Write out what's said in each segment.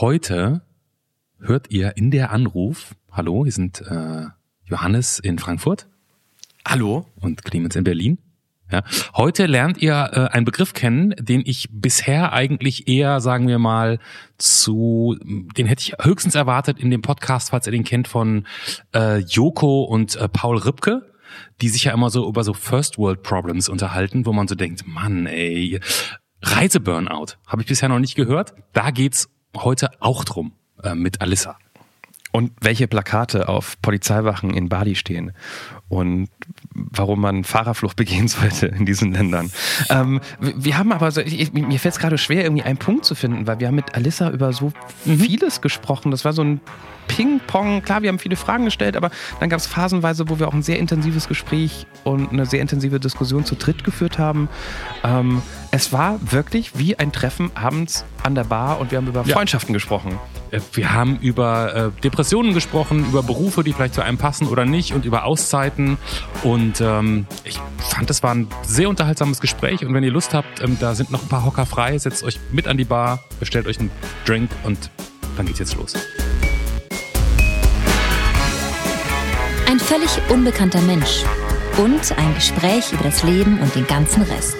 Heute hört ihr in der Anruf, hallo, hier sind äh, Johannes in Frankfurt. Hallo. Und Clemens in Berlin. Ja. Heute lernt ihr äh, einen Begriff kennen, den ich bisher eigentlich eher, sagen wir mal, zu, den hätte ich höchstens erwartet in dem Podcast, falls ihr den kennt, von äh, Joko und äh, Paul Ripke, die sich ja immer so über so First World Problems unterhalten, wo man so denkt, Mann, ey, Reiseburnout, habe ich bisher noch nicht gehört. Da geht's heute auch drum äh, mit Alissa. Und welche Plakate auf Polizeiwachen in Bali stehen und warum man Fahrerflucht begehen sollte in diesen Ländern. Ähm, wir haben aber, so, ich, mir fällt es gerade schwer, irgendwie einen Punkt zu finden, weil wir haben mit Alissa über so mhm. vieles gesprochen. Das war so ein Ping-Pong. Klar, wir haben viele Fragen gestellt, aber dann gab es phasenweise, wo wir auch ein sehr intensives Gespräch und eine sehr intensive Diskussion zu dritt geführt haben. Ähm, es war wirklich wie ein Treffen abends an der Bar und wir haben über ja. Freundschaften gesprochen. Äh, wir haben über äh, Depressionen gesprochen, über Berufe, die vielleicht zu einem passen oder nicht und über Auszeiten. Und ähm, ich fand, es war ein sehr unterhaltsames Gespräch. Und wenn ihr Lust habt, ähm, da sind noch ein paar Hocker frei. Setzt euch mit an die Bar, bestellt euch einen Drink und dann geht's jetzt los. Ein völlig unbekannter Mensch und ein Gespräch über das Leben und den ganzen Rest.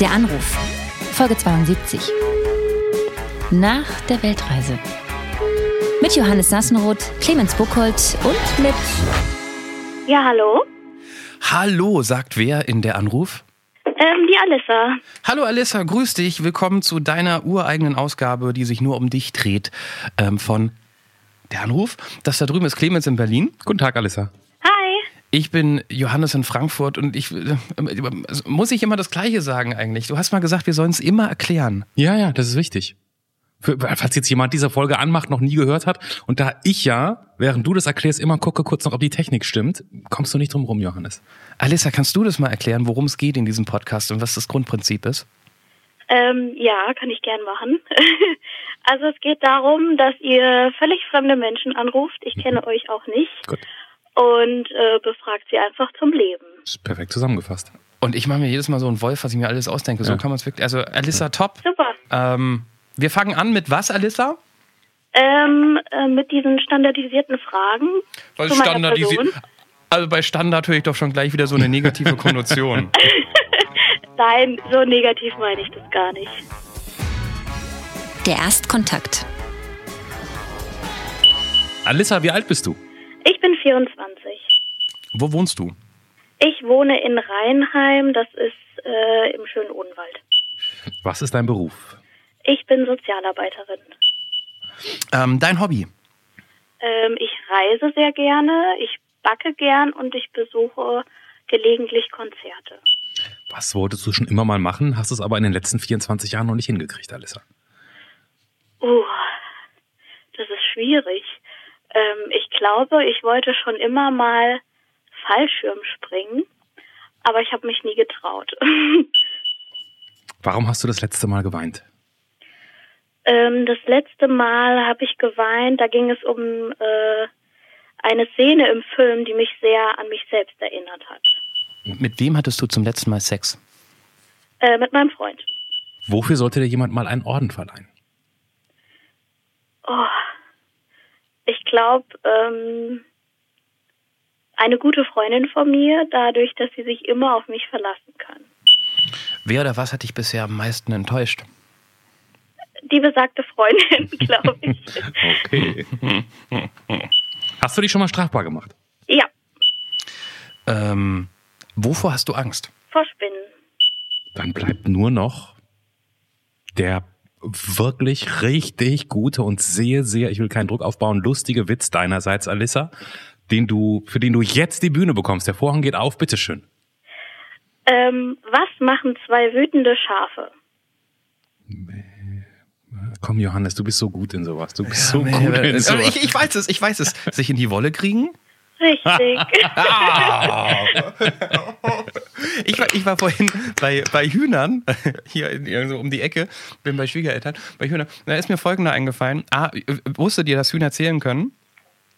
Der Anruf, Folge 72. Nach der Weltreise. Mit Johannes Sassenroth, Clemens Buchholz und mit. Ja, hallo? Hallo, sagt wer in der Anruf? Ähm, die Alissa. Hallo Alissa, grüß dich. Willkommen zu deiner ureigenen Ausgabe, die sich nur um dich dreht, ähm, von der Anruf. Das da drüben ist Clemens in Berlin. Guten Tag, Alissa. Ich bin Johannes in Frankfurt und ich äh, muss ich immer das Gleiche sagen eigentlich. Du hast mal gesagt, wir sollen es immer erklären. Ja, ja, das ist wichtig. Für, falls jetzt jemand diese Folge anmacht, noch nie gehört hat und da ich ja, während du das erklärst, immer gucke kurz noch, ob die Technik stimmt, kommst du nicht drum rum, Johannes. Alissa, kannst du das mal erklären, worum es geht in diesem Podcast und was das Grundprinzip ist? Ähm, ja, kann ich gern machen. also es geht darum, dass ihr völlig fremde Menschen anruft. Ich kenne mhm. euch auch nicht. Gut und äh, befragt sie einfach zum Leben. Das ist perfekt zusammengefasst. Und ich mache mir jedes Mal so einen Wolf, was ich mir alles ausdenke. So kann man es wirklich. Also Alissa, top. Super. Ähm, wir fangen an mit was, Alissa? Ähm, äh, mit diesen standardisierten Fragen. Was standardisiert? Also bei Standard höre ich doch schon gleich wieder so eine negative Konnotation. Nein, so negativ meine ich das gar nicht. Der Erstkontakt. Alissa, wie alt bist du? Ich bin 24. Wo wohnst du? Ich wohne in Rheinheim, das ist äh, im schönen Odenwald. Was ist dein Beruf? Ich bin Sozialarbeiterin. Ähm, dein Hobby? Ähm, ich reise sehr gerne, ich backe gern und ich besuche gelegentlich Konzerte. Was wolltest du schon immer mal machen, hast es aber in den letzten 24 Jahren noch nicht hingekriegt, Alissa? Uh, das ist schwierig. Ähm, ich glaube, ich wollte schon immer mal Fallschirm springen, aber ich habe mich nie getraut. Warum hast du das letzte Mal geweint? Ähm, das letzte Mal habe ich geweint, da ging es um äh, eine Szene im Film, die mich sehr an mich selbst erinnert hat. Mit wem hattest du zum letzten Mal Sex? Äh, mit meinem Freund. Wofür sollte dir jemand mal einen Orden verleihen? Oh, ich glaube, ähm, eine gute Freundin von mir, dadurch, dass sie sich immer auf mich verlassen kann. Wer oder was hat dich bisher am meisten enttäuscht? Die besagte Freundin, glaube ich. okay. Hast du dich schon mal strafbar gemacht? Ja. Ähm, wovor hast du Angst? Vor Spinnen. Dann bleibt nur noch der wirklich richtig gute und sehr, sehr, ich will keinen Druck aufbauen, lustige Witz deinerseits, Alissa, den du, für den du jetzt die Bühne bekommst. Der Vorhang geht auf, bitteschön. Ähm, was machen zwei wütende Schafe? Komm, Johannes, du bist so gut in sowas. Du bist ja, so nee, gut in sowas. Ich, ich weiß es, ich weiß es. Sich in die Wolle kriegen? Richtig. ich, war, ich war vorhin bei, bei Hühnern, hier so um die Ecke, bin bei Schwiegereltern, bei Hühnern. Da ist mir folgender eingefallen. Ah, wusstet ihr, dass Hühner zählen können?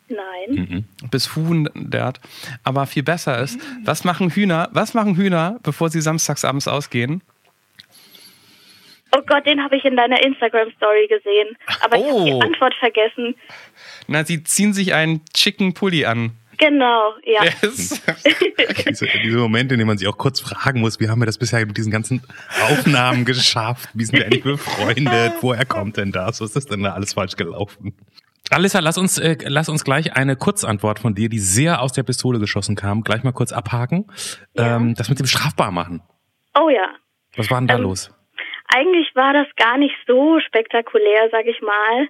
Nein. Mhm. Bis hundert. Aber viel besser ist, was machen Hühner, was machen Hühner, bevor sie samstagsabends ausgehen? Oh Gott, den habe ich in deiner Instagram-Story gesehen. Aber ich habe die Oh. Antwort vergessen. Na, sie ziehen sich einen Chicken Pulli an. Genau, ja. Yes. Diese, diese Momente, in denen man sich auch kurz fragen muss, wie haben wir das bisher mit diesen ganzen Aufnahmen geschafft? Wie sind wir eigentlich befreundet? Woher kommt denn das? Was ist denn da alles falsch gelaufen? Alissa, lass uns, äh, lass uns gleich eine Kurzantwort von dir, die sehr aus der Pistole geschossen kam, gleich mal kurz abhaken. Ja. Ähm, das mit dem strafbar machen. Oh ja. Was war denn da Ähm, los? Eigentlich war das gar nicht so spektakulär, sag ich mal.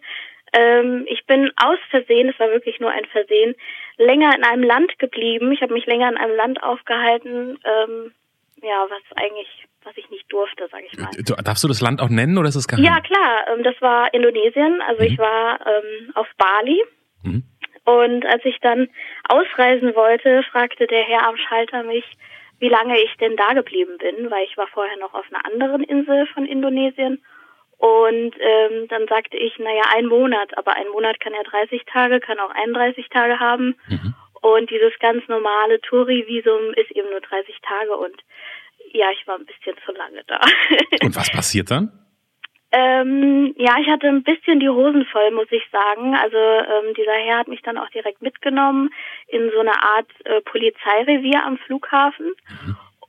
Ähm, ich bin aus Versehen, es war wirklich nur ein Versehen, länger in einem Land geblieben. Ich habe mich länger in einem Land aufgehalten, ähm, ja, was eigentlich, was ich nicht durfte, sag ich mal. Darfst du das Land auch nennen oder ist es geheim? Ja, klar, ähm, das war Indonesien. Also ich war ähm, auf Bali. Mhm. Und als ich dann ausreisen wollte, fragte der Herr am Schalter mich, wie lange ich denn da geblieben bin, weil ich war vorher noch auf einer anderen Insel von Indonesien. Und ähm, dann sagte ich, naja, ein Monat, aber ein Monat kann ja 30 Tage, kann auch 31 Tage haben. Mhm. Und dieses ganz normale Touri-Visum ist eben nur 30 Tage und ja, ich war ein bisschen zu lange da. Und was passiert dann? Ähm, ja, ich hatte ein bisschen die Hosen voll, muss ich sagen. Also ähm, dieser Herr hat mich dann auch direkt mitgenommen in so eine Art äh, Polizeirevier am Flughafen.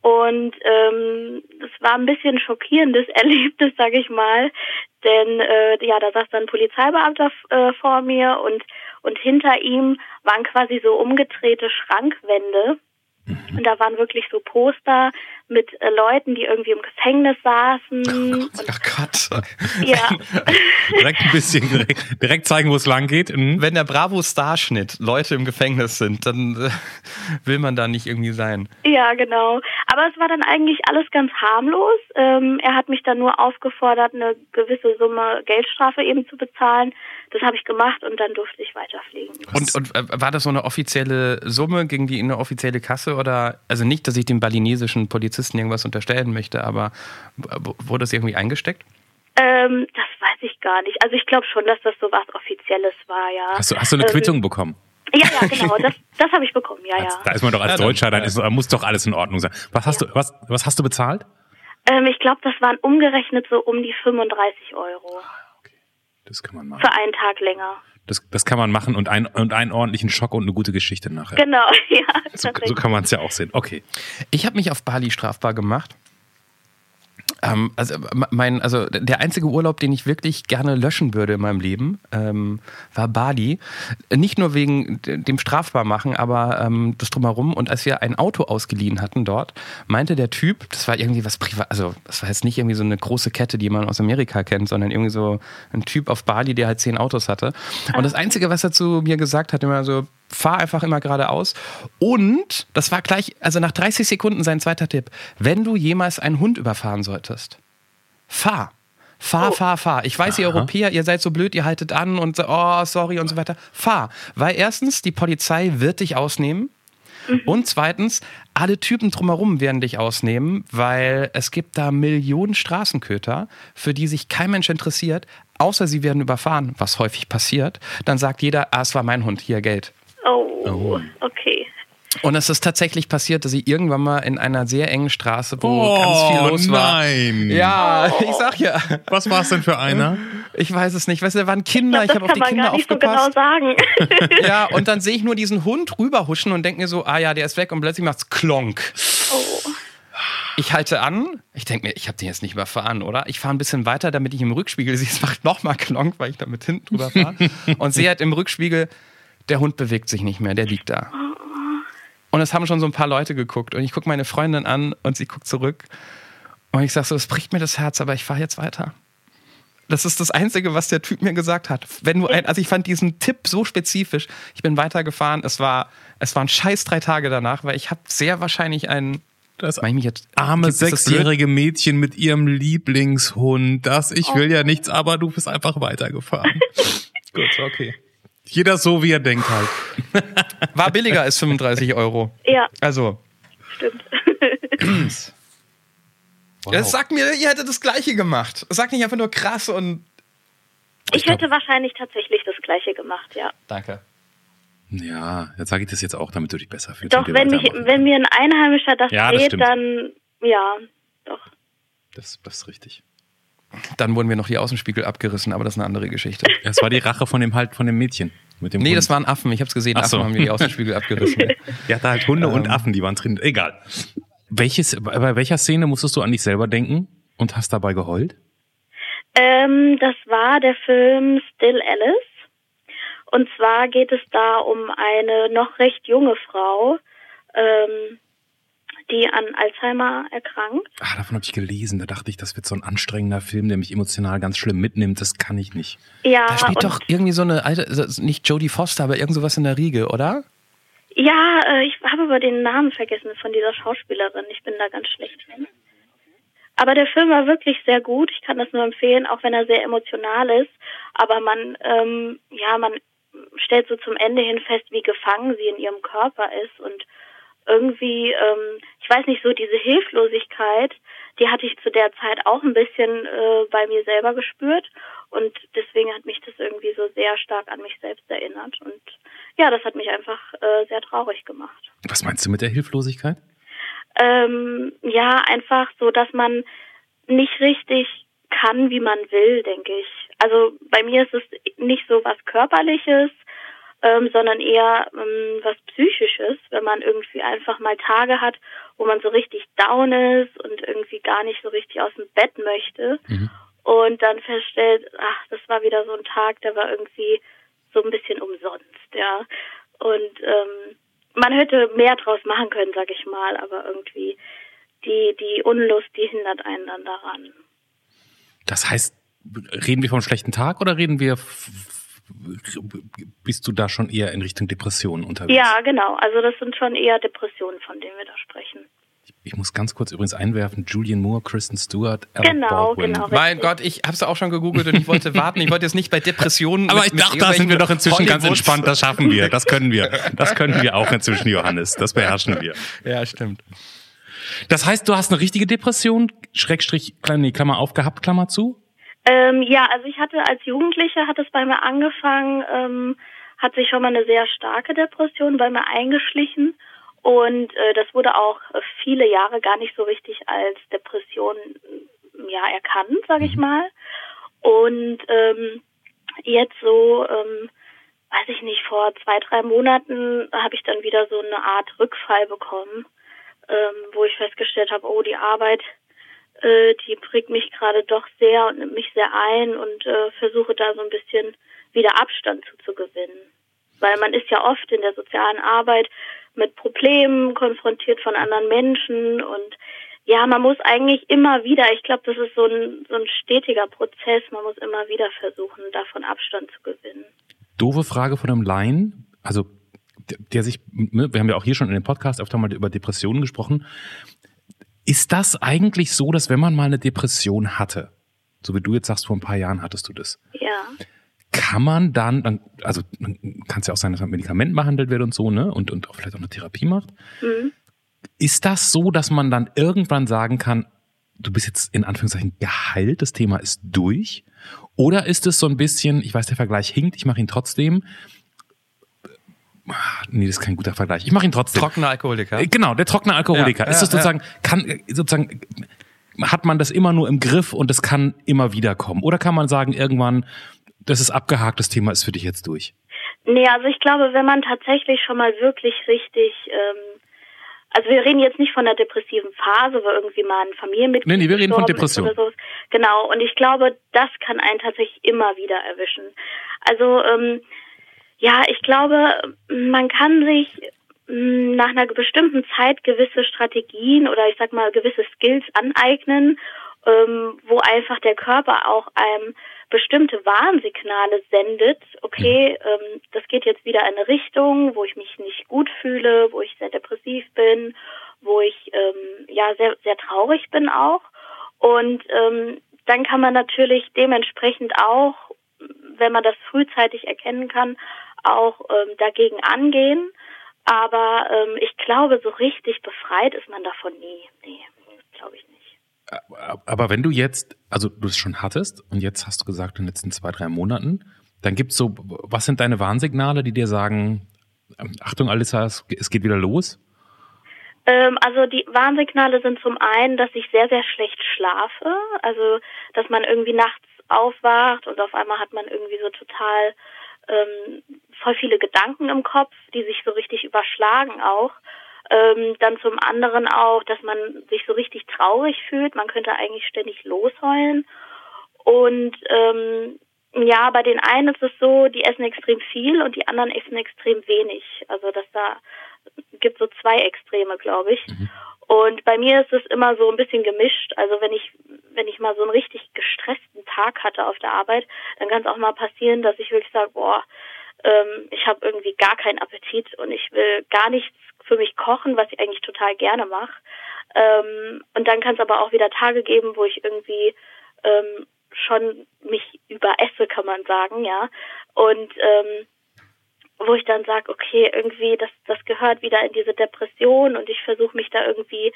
Und ähm, das war ein bisschen schockierendes Erlebnis, sage ich mal. Denn äh, ja, da saß dann ein Polizeibeamter äh, vor mir und und hinter ihm waren quasi so umgedrehte Schrankwände. Und da waren wirklich so Poster mit äh, Leuten, die irgendwie im Gefängnis saßen. und, Ach Gott. ja. Direkt ein bisschen, direkt, direkt zeigen, wo es lang geht. Mhm. Wenn der Bravo-Starschnitt Leute im Gefängnis sind, dann äh, will man da nicht irgendwie sein. Ja, genau. Aber es war dann eigentlich alles ganz harmlos. Ähm, er hat mich dann nur aufgefordert, eine gewisse Summe Geldstrafe eben zu bezahlen. Das habe ich gemacht und dann durfte ich weiterfliegen. Und, und äh, war das so eine offizielle Summe, ging die in eine offizielle Kasse oder, also nicht, dass ich dem balinesischen Polizisten irgendwas unterstellen möchte, aber wurde das irgendwie eingesteckt? Ähm, das weiß ich gar nicht. Also ich glaube schon, dass das so was Offizielles war, ja. Hast du, hast du eine Ähm, Quittung bekommen? Ja, ja, genau. Das, das habe ich bekommen, ja, ja. Da ist man doch als Ja, dann- Deutscher, dann ist, da muss doch alles in Ordnung sein. Was hast du, was, was hast du bezahlt? Ähm, ich glaube, das waren umgerechnet so um die 35 Euro. Das kann man machen. Für einen Tag länger. Das, das kann man machen und, ein, und einen ordentlichen Schock und eine gute Geschichte nachher. Genau, ja. So, so kann man es ja auch sehen. Okay. Ich habe mich auf Bali strafbar gemacht. Ähm, also, mein, also der einzige Urlaub, den ich wirklich gerne löschen würde in meinem Leben, ähm, war Bali. Nicht nur wegen dem Strafbarmachen, aber ähm, das drumherum. Und als wir ein Auto ausgeliehen hatten dort, meinte der Typ, das war irgendwie was privat, also das war jetzt nicht irgendwie so eine große Kette, die man aus Amerika kennt, sondern irgendwie so ein Typ auf Bali, der halt zehn Autos hatte. Und das Einzige, was er zu mir gesagt hat, immer so, fahr einfach immer geradeaus. Und, das war gleich, also nach 30 Sekunden sein zweiter Tipp, wenn du jemals einen Hund überfahren solltest, fahr. Fahr, fahr, fahr. Ich weiß, ihr Europäer, ihr seid so blöd, ihr haltet an und so, oh, sorry und so weiter. Fahr. Weil erstens, die Polizei wird dich ausnehmen. Und zweitens, alle Typen drumherum werden dich ausnehmen, weil es gibt da Millionen Straßenköter, für die sich kein Mensch interessiert, außer sie werden überfahren, was häufig passiert. Dann sagt jeder, ah, es war mein Hund, hier Geld. Oh, okay. Und es ist tatsächlich passiert, dass ich irgendwann mal in einer sehr engen Straße, wo ganz viel los war. Oh, nein. Ja, ich sag ja. Was war es denn für einer? Ich weiß es nicht. Weißt du, da waren Kinder, ich, das habe auf die kann man Kinder gar nicht so genau aufgepasst. sagen. ja, und dann sehe ich nur diesen Hund rüberhuschen und denke mir so, ah ja, der ist weg und plötzlich macht's Klonk. oh. Ich halte an, ich denke mir, ich habe den jetzt nicht überfahren, oder? Ich fahre ein bisschen weiter, damit ich im Rückspiegel sehe, es macht nochmal Klonk, weil ich da mit hinten drüber fahre. und sehe halt im Rückspiegel, der Hund bewegt sich nicht mehr, der liegt da. Und es haben schon so ein paar Leute geguckt und ich gucke meine Freundin an und sie guckt zurück und ich sage so, es bricht mir das Herz, aber ich fahre jetzt weiter. Das ist das Einzige, was der Typ mir gesagt hat. Wenn du ein, also ich fand diesen Tipp so spezifisch. Ich bin weitergefahren. Es war, es waren scheiß drei Tage danach, weil ich habe sehr wahrscheinlich einen. Das Mach ich mich jetzt arme sechsjährige Mädchen mit ihrem Lieblingshund. Das, ich will ja nichts, aber du bist einfach weitergefahren. Gut, okay. Jeder so, wie er denkt halt. War billiger als 35 Euro. Ja, Also, stimmt. das sagt mir, ihr hättet das Gleiche gemacht. Sag nicht einfach nur krass und. Ich hätte wahrscheinlich tatsächlich das Gleiche gemacht, ja. Danke. Ja, jetzt sage ich das jetzt auch, damit du dich besser fühlst. Doch, wenn, mich, wenn mir ein Einheimischer das Ja, das dreht, stimmt. dann ja, doch. Das, das ist richtig. Dann wurden wir noch die Außenspiegel abgerissen, aber das ist eine andere Geschichte. Das war die Rache von dem halt von dem Mädchen. Mit dem nee, Hund. das waren Affen. Ich habe es gesehen. Affen so. haben mir die Außenspiegel abgerissen. ja, da halt Hunde ähm. und Affen, die waren drin. Egal. Welches, bei welcher Szene musstest du an dich selber denken und hast dabei geheult? Ähm, das war der Film Still Alice. Und zwar geht es da um eine noch recht junge Frau, ähm, die an Alzheimer erkrankt. Ah, davon habe ich gelesen. Da dachte ich, das wird so ein anstrengender Film, der mich emotional ganz schlimm mitnimmt. Das kann ich nicht. Ja. Da spielt doch irgendwie so eine alte, nicht Jodie Foster, aber irgend sowas in der Riege, oder? Ja, äh, ich habe aber den Namen vergessen von dieser Schauspielerin. Ich bin da ganz schlecht drin. Aber der Film war wirklich sehr gut. Ich kann das nur empfehlen, auch wenn er sehr emotional ist. Aber man, ähm, ja, man stellt so zum Ende hin fest, wie gefangen sie in ihrem Körper ist und irgendwie, ähm, ich weiß nicht, so diese Hilflosigkeit, die hatte ich zu der Zeit auch ein bisschen äh, bei mir selber gespürt und deswegen hat mich das irgendwie so sehr stark an mich selbst erinnert und ja, das hat mich einfach äh, sehr traurig gemacht. Was meinst du mit der Hilflosigkeit? Ähm, ja, einfach so, dass man nicht richtig kann, wie man will, denke ich. Also bei mir ist es nicht so was Körperliches, ähm, sondern eher ähm, was Psychisches, wenn man irgendwie einfach mal Tage hat, wo man so richtig down ist und irgendwie gar nicht so richtig aus dem Bett möchte mhm. und dann feststellt, ach, das war wieder so ein Tag, der war irgendwie so ein bisschen umsonst, ja. Und ähm, man hätte mehr draus machen können, sag ich mal, aber irgendwie die, die Unlust, die hindert einen dann daran. Das heißt, reden wir vom schlechten Tag oder reden wir bist du da schon eher in Richtung Depressionen unterwegs? Ja, genau. Also das sind schon eher Depressionen, von denen wir da sprechen. Ich muss ganz kurz übrigens einwerfen, Julian Moore, Kristen Stewart, Alec genau, Baldwin. Genau, mein Gott, ich habe es auch schon gegoogelt und ich wollte warten. Ich wollte jetzt nicht bei Depressionen. Aber mit, ich dachte, da sind wir doch inzwischen Hollywoods. ganz entspannt. Das schaffen wir. Das können wir. Das können wir auch inzwischen, Johannes. Das beherrschen wir. Ja, stimmt. Das heißt, du hast eine richtige Depression, Schrägstrich, kleine Klammer auf gehabt, Klammer zu? Ähm, ja, also ich hatte als Jugendliche, hat es bei mir angefangen, ähm, hat sich schon mal eine sehr starke Depression bei mir eingeschlichen und äh, das wurde auch viele Jahre gar nicht so richtig als Depression ja erkannt, sage ich mhm. mal. Und ähm, jetzt so, ähm, weiß ich nicht, vor zwei, drei Monaten habe ich dann wieder so eine Art Rückfall bekommen, ähm, wo ich festgestellt habe, oh, die Arbeit äh, die prägt mich gerade doch sehr und nimmt mich sehr ein und äh, versuche da so ein bisschen wieder Abstand zu, zu gewinnen. Weil man ist ja oft in der sozialen Arbeit mit Problemen konfrontiert von anderen Menschen und ja, man muss eigentlich immer wieder, ich glaube, das ist so ein, so ein stetiger Prozess, man muss immer wieder versuchen, davon Abstand zu gewinnen. Doofe Frage von einem Laien, also der, sich, ne, wir haben ja auch hier schon in dem Podcast öfter mal über Depressionen gesprochen, ist das eigentlich so, dass wenn man mal eine Depression hatte, so wie du jetzt sagst, vor ein paar Jahren hattest du das. Ja. Kann man dann, dann also kann es ja auch sein, dass man Medikament behandelt wird und so, ne? Und, und auch vielleicht auch eine Therapie macht. Mhm. Ist das so, dass man dann irgendwann sagen kann, du bist jetzt in Anführungszeichen geheilt, das Thema ist durch? Oder ist es so ein bisschen, ich weiß, der Vergleich hinkt, ich mache ihn trotzdem, nee, das ist kein guter Vergleich. Ich mache ihn trotzdem. Trockener Alkoholiker. Äh, genau, der trockene Alkoholiker. Ja, ist das sozusagen, ja. kann, sozusagen, hat man das immer nur im Griff und es kann immer wieder kommen? Oder kann man sagen, irgendwann, das ist abgehakt, das Thema ist für dich jetzt durch? Nee, also ich glaube, wenn man tatsächlich schon mal wirklich richtig, ähm, also wir reden jetzt nicht von der depressiven Phase, wo irgendwie mal ein Familienmitglied Nee, nee, wir reden von Depression. So. Genau, und ich glaube, das kann einen tatsächlich immer wieder erwischen. Also ähm, ja, ich glaube, man kann sich mm, nach einer bestimmten Zeit gewisse Strategien oder ich sag mal gewisse Skills aneignen, ähm, wo einfach der Körper auch einem bestimmte Warnsignale sendet. Okay, ähm, das geht jetzt wieder in eine Richtung, wo ich mich nicht gut fühle, wo ich sehr depressiv bin, wo ich ähm, ja sehr sehr traurig bin auch. Und ähm, dann kann man natürlich dementsprechend auch, wenn man das frühzeitig erkennen kann, auch ähm, dagegen angehen. Aber ähm, ich glaube, so richtig befreit ist man davon nie. Nee, glaube ich nicht. Aber wenn du jetzt, also du es schon hattest und jetzt hast du gesagt, in den letzten zwei, drei Monaten, dann gibt's so, was sind deine Warnsignale, die dir sagen, ähm, Achtung, Alissa, es geht wieder los? Ähm, also die Warnsignale sind zum einen, dass ich sehr, sehr schlecht schlafe. Also, dass man irgendwie nachts aufwacht und auf einmal hat man irgendwie so total ähm, voll viele Gedanken im Kopf, die sich so richtig überschlagen auch. Ähm, dann zum anderen auch, dass man sich so richtig traurig fühlt. Man könnte eigentlich ständig losheulen. Und ähm, ja, bei den einen ist es so, die essen extrem viel und die anderen essen extrem wenig. Also dass da gibt so zwei Extreme, glaube ich. Mhm. Und bei mir ist es immer so ein bisschen gemischt. Also wenn ich wenn ich mal so einen richtig gestressten Tag hatte auf der Arbeit, dann kann es auch mal passieren, dass ich wirklich sage, boah, ähm, ich habe irgendwie gar keinen Appetit und ich will gar nichts für mich kochen, was ich eigentlich total gerne mache. Ähm, und dann kann es aber auch wieder Tage geben, wo ich irgendwie ähm, schon mich überesse, kann man sagen, ja. Und ähm, wo ich dann sage, okay, irgendwie, das, das gehört wieder in diese Depression und ich versuche mich da irgendwie,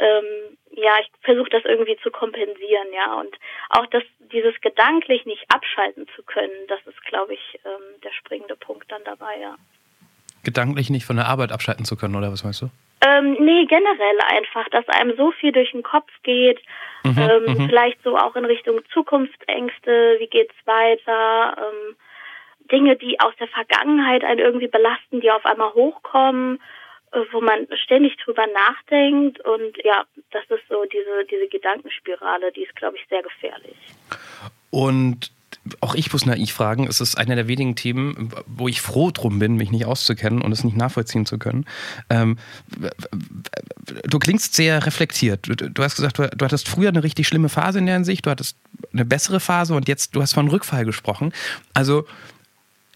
ähm, ja, ich versuche das irgendwie zu kompensieren, ja. Und auch das, dieses gedanklich nicht abschalten zu können, das ist, glaube ich, ähm, der springende Punkt dann dabei, ja. Gedanklich nicht von der Arbeit abschalten zu können, oder was meinst du? Ähm, nee, generell einfach, dass einem so viel durch den Kopf geht, mhm, ähm, mhm. vielleicht so auch in Richtung Zukunftsängste, wie geht's weiter, ähm, Dinge, die aus der Vergangenheit einen irgendwie belasten, die auf einmal hochkommen, wo man ständig drüber nachdenkt und ja, das ist so diese, diese Gedankenspirale, die ist, glaube ich, sehr gefährlich. Und auch ich muss naiv fragen, es ist einer der wenigen Themen, wo ich froh drum bin, mich nicht auszukennen und es nicht nachvollziehen zu können. Ähm, du klingst sehr reflektiert. Du, hast gesagt, du, du, hattest früher eine richtig schlimme Phase in der Hinsicht, du hattest eine bessere Phase und jetzt, du hast von Rückfall gesprochen. Also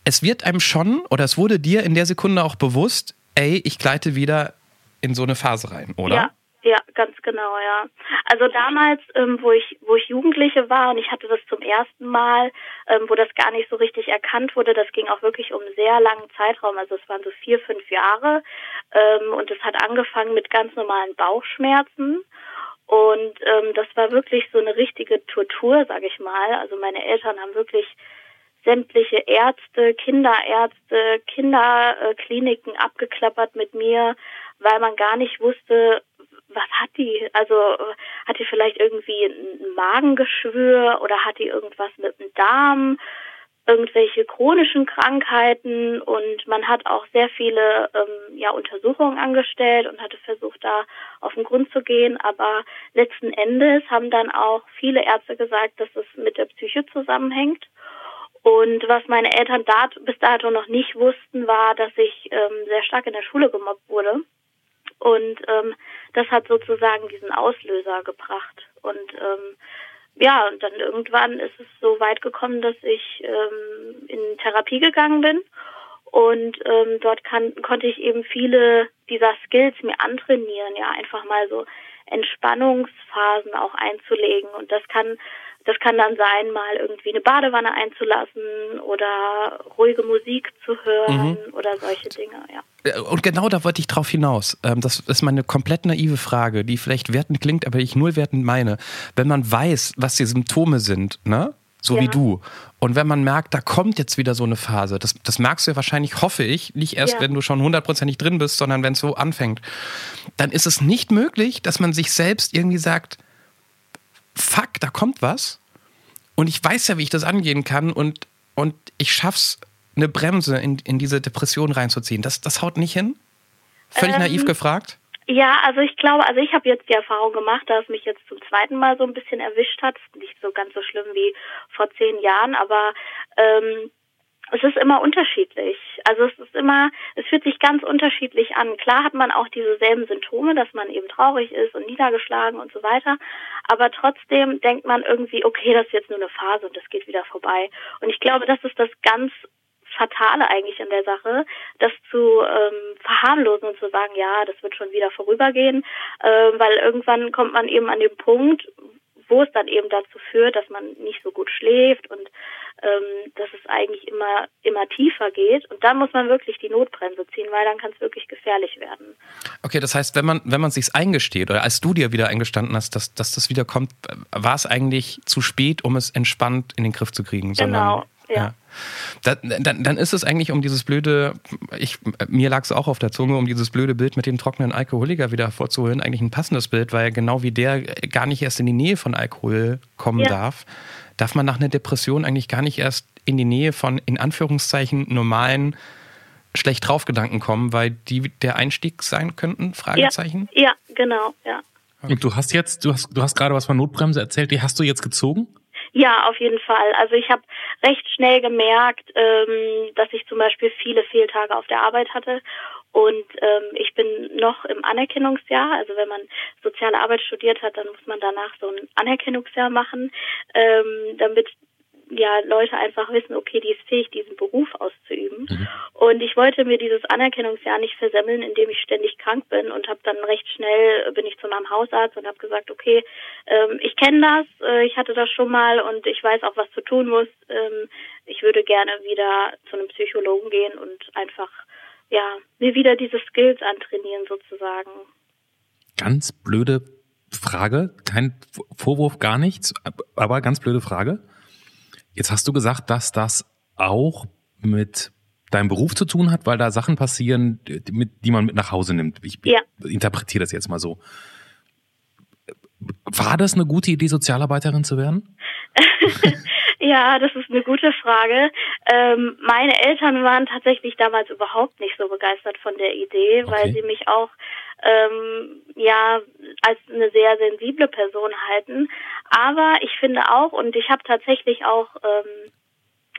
es wird einem schon, oder es wurde dir in der Sekunde auch bewusst, ey, ich gleite wieder in so eine Phase rein, oder? Ja. Ja, ganz genau, ja. Also damals, ähm, wo ich, wo ich Jugendliche war und ich hatte das zum ersten Mal, ähm, wo das gar nicht so richtig erkannt wurde, das ging auch wirklich um einen sehr langen Zeitraum, also es waren so vier, fünf Jahre ähm, und es hat angefangen mit ganz normalen Bauchschmerzen und ähm, das war wirklich so eine richtige Tortur, sag ich mal. Also meine Eltern haben wirklich sämtliche Ärzte, Kinderärzte, Kinderkliniken abgeklappert mit mir, weil man gar nicht wusste, was hat die? Also hat die vielleicht irgendwie ein Magengeschwür oder hat die irgendwas mit dem Darm? irgendwelche chronischen Krankheiten und man hat auch sehr viele ähm, ja, Untersuchungen angestellt und hatte versucht, da auf den Grund zu gehen. Aber letzten Endes haben dann auch viele Ärzte gesagt, dass es mit der Psyche zusammenhängt. Und was meine Eltern dat, bis dato noch nicht wussten, war, dass ich ähm, sehr stark in der Schule gemobbt wurde. Und ähm, das hat sozusagen diesen Auslöser gebracht. Und ähm, ja, und dann irgendwann ist es so weit gekommen, dass ich ähm, in Therapie gegangen bin. Und ähm, dort kann, konnte ich eben viele dieser Skills mir antrainieren, ja, einfach mal so Entspannungsphasen auch einzulegen. Und das kann das kann dann sein, mal irgendwie eine Badewanne einzulassen oder ruhige Musik zu hören mhm. oder solche Dinge, ja. Äh, und genau da wollte ich drauf hinaus. Ähm, das ist meine komplett naive Frage, die vielleicht wertend klingt, aber ich null wertend meine. Wenn man weiß, was die Symptome sind, ne? So ja. wie du. Und wenn man merkt, da kommt jetzt wieder so eine Phase, das, das merkst du ja wahrscheinlich, hoffe ich, nicht erst, ja. wenn du schon hundertprozentig drin bist, sondern wenn es so anfängt, dann ist es nicht möglich, dass man sich selbst irgendwie sagt, fuck, da kommt was. Und ich weiß ja, wie ich das angehen kann und, und ich schaff's, eine Bremse in, in diese Depression reinzuziehen. Das, das haut nicht hin? Völlig ähm, naiv gefragt? Ja, also ich glaube, also ich habe jetzt die Erfahrung gemacht, dass es mich jetzt zum zweiten Mal so ein bisschen erwischt hat. Nicht so ganz so schlimm wie vor zehn Jahren, aber ähm, es ist immer unterschiedlich. Also es ist immer, es fühlt sich ganz unterschiedlich an. Klar hat man auch diese selben Symptome, dass man eben traurig ist und niedergeschlagen und so weiter. Aber trotzdem denkt man irgendwie, okay, das ist jetzt nur eine Phase und das geht wieder vorbei. Und ich glaube, das ist das ganz Fatale eigentlich in der Sache, das zu ähm, verharmlosen und zu sagen, ja, das wird schon wieder vorübergehen, äh, weil irgendwann kommt man eben an den Punkt, wo es dann eben dazu führt, dass man nicht so gut schläft und ähm, dass es eigentlich immer immer tiefer geht und dann muss man wirklich die Notbremse ziehen, weil dann kann es wirklich gefährlich werden. Okay, das heißt, wenn man wenn man sich eingesteht oder als du dir wieder eingestanden hast, dass, dass das wieder kommt, war es eigentlich zu spät, um es entspannt in den Griff zu kriegen. Genau. Ja. ja. Da, dann, dann ist es eigentlich um dieses blöde, ich, mir lag es auch auf der Zunge, um dieses blöde Bild mit dem trockenen Alkoholiker wieder hervorzuholen, eigentlich ein passendes Bild, weil genau wie der gar nicht erst in die Nähe von Alkohol kommen ja. darf, darf man nach einer Depression eigentlich gar nicht erst in die Nähe von, in Anführungszeichen, normalen schlecht drauf Gedanken kommen, weil die der Einstieg sein könnten? Fragezeichen? Ja, ja genau, ja. Und du hast jetzt, du hast, du hast gerade was von Notbremse erzählt, die hast du jetzt gezogen? Ja, auf jeden Fall. Also ich habe recht schnell gemerkt, ähm, dass ich zum Beispiel viele Fehltage auf der Arbeit hatte und ähm, ich bin noch im Anerkennungsjahr. Also wenn man soziale Arbeit studiert hat, dann muss man danach so ein Anerkennungsjahr machen, ähm, damit ja Leute einfach wissen, okay, die ist fähig, diesen Beruf auszuüben. Mhm. Und ich wollte mir dieses Anerkennungsjahr nicht versemmeln, indem ich ständig krank bin und habe dann recht schnell bin ich zu meinem Hausarzt und habe gesagt, okay, ähm, ich kenne das, äh, ich hatte das schon mal und ich weiß auch, was zu tun muss. Ähm, ich würde gerne wieder zu einem Psychologen gehen und einfach ja mir wieder diese Skills antrainieren sozusagen. Ganz blöde Frage, kein Vorwurf, gar nichts, aber ganz blöde Frage. Jetzt hast du gesagt, dass das auch mit deinem Beruf zu tun hat, weil da Sachen passieren, die, man mit nach Hause nimmt. Ich ja. interpretiere das jetzt mal so. War das eine gute Idee, Sozialarbeiterin zu werden? ja, das ist eine gute Frage. Ähm, meine Eltern waren tatsächlich damals überhaupt nicht so begeistert von der Idee, okay. weil sie mich auch ähm, ja als eine sehr sensible Person halten. Aber ich finde auch, und ich habe tatsächlich auch ähm,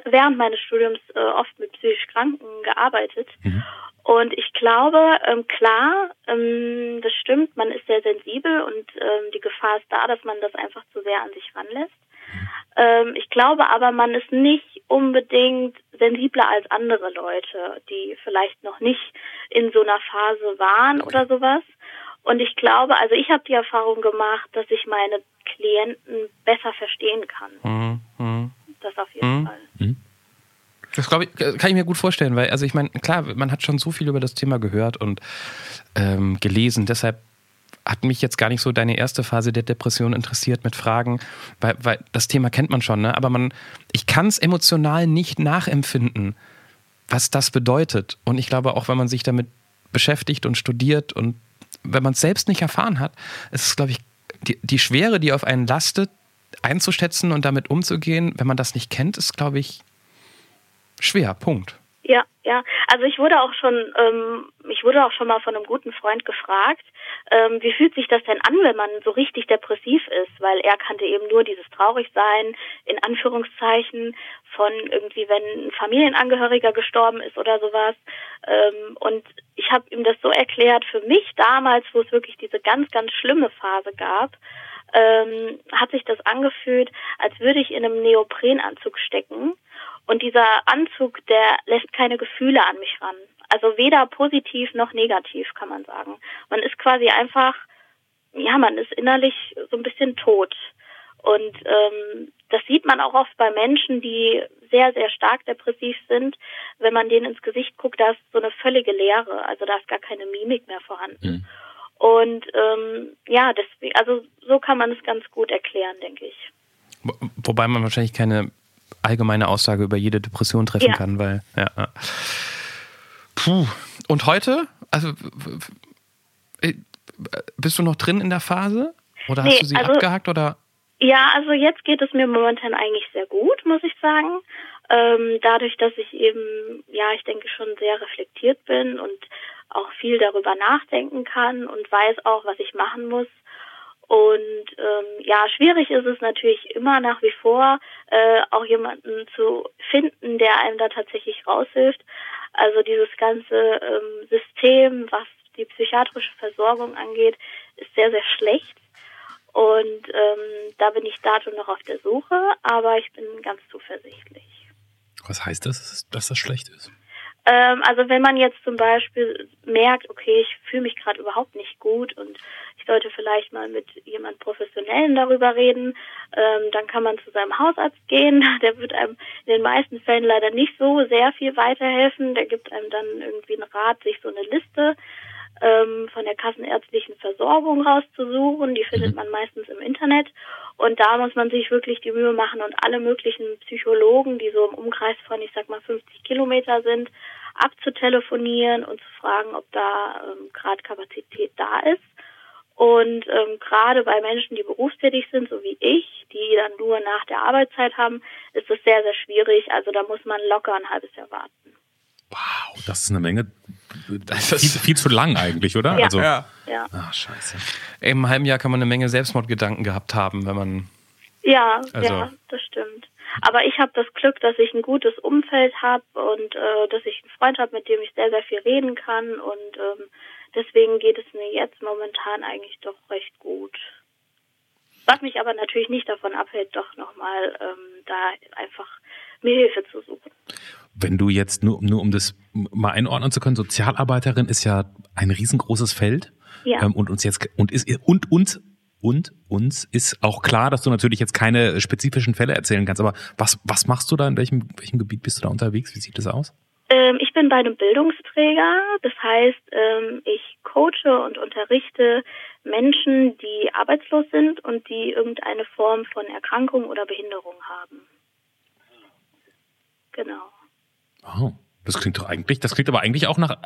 während meines Studiums äh, oft mit psychisch Kranken gearbeitet. Mhm. Und ich glaube, ähm, klar, ähm, das stimmt, man ist sehr sensibel und ähm, die Gefahr ist da, dass man das einfach zu sehr an sich ranlässt. Mhm. Ähm, ich glaube aber, man ist nicht unbedingt sensibler als andere Leute, die vielleicht noch nicht in so einer Phase waren oder sowas. Und ich glaube, also ich habe die Erfahrung gemacht, dass ich meine Klienten besser verstehen kann. Mhm. mhm. Das auf jeden mhm. Fall. Mhm. Das glaube ich, kann ich mir gut vorstellen, weil, also ich meine, klar, man hat schon so viel über das Thema gehört und ähm, gelesen. Deshalb hat mich jetzt gar nicht so deine erste Phase der Depression interessiert mit Fragen, weil, weil das Thema kennt man schon, ne? Aber man, ich kann es emotional nicht nachempfinden, was das bedeutet. Und ich glaube, auch wenn man sich damit beschäftigt und studiert und wenn man es selbst nicht erfahren hat, ist es, glaube ich, die, die Schwere, die auf einen lastet, einzuschätzen und damit umzugehen, wenn man das nicht kennt, ist, glaube ich, schwer. Punkt. Ja, ja. Also ich wurde auch schon, ähm, ich wurde auch schon mal von einem guten Freund gefragt, ähm, wie fühlt sich das denn an, wenn man so richtig depressiv ist? Weil er kannte eben nur dieses Traurigsein, in Anführungszeichen, von irgendwie, wenn ein Familienangehöriger gestorben ist oder sowas. Ähm, und ich habe ihm das so erklärt, für mich damals, wo es wirklich diese ganz, ganz schlimme Phase gab, ähm, hat sich das angefühlt, als würde ich in einem Neoprenanzug stecken und dieser Anzug, der lässt keine Gefühle an mich ran. Also weder positiv noch negativ, kann man sagen. Man ist quasi einfach, ja, man ist innerlich so ein bisschen tot. Und ähm, das sieht man auch oft bei Menschen, die sehr, sehr stark depressiv sind. Wenn man denen ins Gesicht guckt, da ist so eine völlige Leere. Also da ist gar keine Mimik mehr vorhanden. Mhm. Und ähm, ja, deswegen, also so kann man es ganz gut erklären, denke ich. Wobei man wahrscheinlich keine allgemeine Aussage über jede Depression treffen ja. kann, weil, ja. Puh. Und heute? Also, äh, bist du noch drin in der Phase? Oder nee, hast du sie also, abgehakt oder? Ja, also jetzt geht es mir momentan eigentlich sehr gut, muss ich sagen. Ähm, dadurch, dass ich eben, ja, ich denke schon sehr reflektiert bin und auch viel darüber nachdenken kann und weiß auch, was ich machen muss, und ähm, ja, schwierig ist es natürlich immer nach wie vor, äh, auch jemanden zu finden, der einem da tatsächlich raushilft. Also dieses ganze ähm, System, was die psychiatrische Versorgung angegeht, ist sehr, sehr schlecht. Und ähm, da bin ich dato noch auf der Suche, aber ich bin ganz zuversichtlich. Was heißt das, dass das schlecht ist? Ähm, also wenn man jetzt zum Beispiel merkt, okay, ich fühle mich gerade überhaupt nicht gut und ich sollte vielleicht mal mit jemand Professionellen darüber reden, ähm, dann kann man zu seinem Hausarzt gehen. Der wird einem in den meisten Fällen leider nicht so sehr viel weiterhelfen. Der gibt einem dann irgendwie einen Rat, sich so eine Liste ähm, von der kassenärztlichen Versorgung rauszusuchen. Die findet mhm. man meistens im Internet. Und da muss man sich wirklich die Mühe machen und alle möglichen Psychologen, die so im Umkreis von, ich sag mal, 50 Kilometer sind, abzutelefonieren und zu fragen, ob da ähm, gerade Kapazität da ist. Und ähm, gerade bei Menschen, die berufstätig sind, so wie ich, die dann nur nach der Arbeitszeit haben, ist es sehr, sehr schwierig. Also da muss man locker ein halbes Jahr warten. Wow, das ist eine Menge. Das ist viel, viel zu lang eigentlich, oder? Ja. Also, ja. ja. Ach, scheiße. Im halben Jahr kann man eine Menge Selbstmordgedanken gehabt haben, wenn man. Ja, also. ja, das stimmt. Aber ich habe das Glück, dass ich ein gutes Umfeld habe und äh, dass ich einen Freund habe, mit dem ich sehr, sehr viel reden kann. Und ähm, deswegen geht es mir jetzt momentan eigentlich doch recht gut. Was mich aber natürlich nicht davon abhält, doch nochmal ähm, da einfach mir Hilfe zu suchen. Wenn du jetzt nur, nur um das mal einordnen zu können, Sozialarbeiterin ist ja ein riesengroßes Feld. Ja. Ähm, und uns jetzt und ist und uns und uns ist auch klar, dass du natürlich jetzt keine spezifischen Fälle erzählen kannst. Aber was was machst du da? In welchem welchem Gebiet bist du da unterwegs? Wie sieht das aus? Ähm, ich bin bei einem Bildungsträger. Das heißt, ähm, ich coache und unterrichte Menschen, die arbeitslos sind und die irgendeine Form von Erkrankung oder Behinderung haben. Genau. Oh, das klingt doch eigentlich, das klingt aber eigentlich auch nach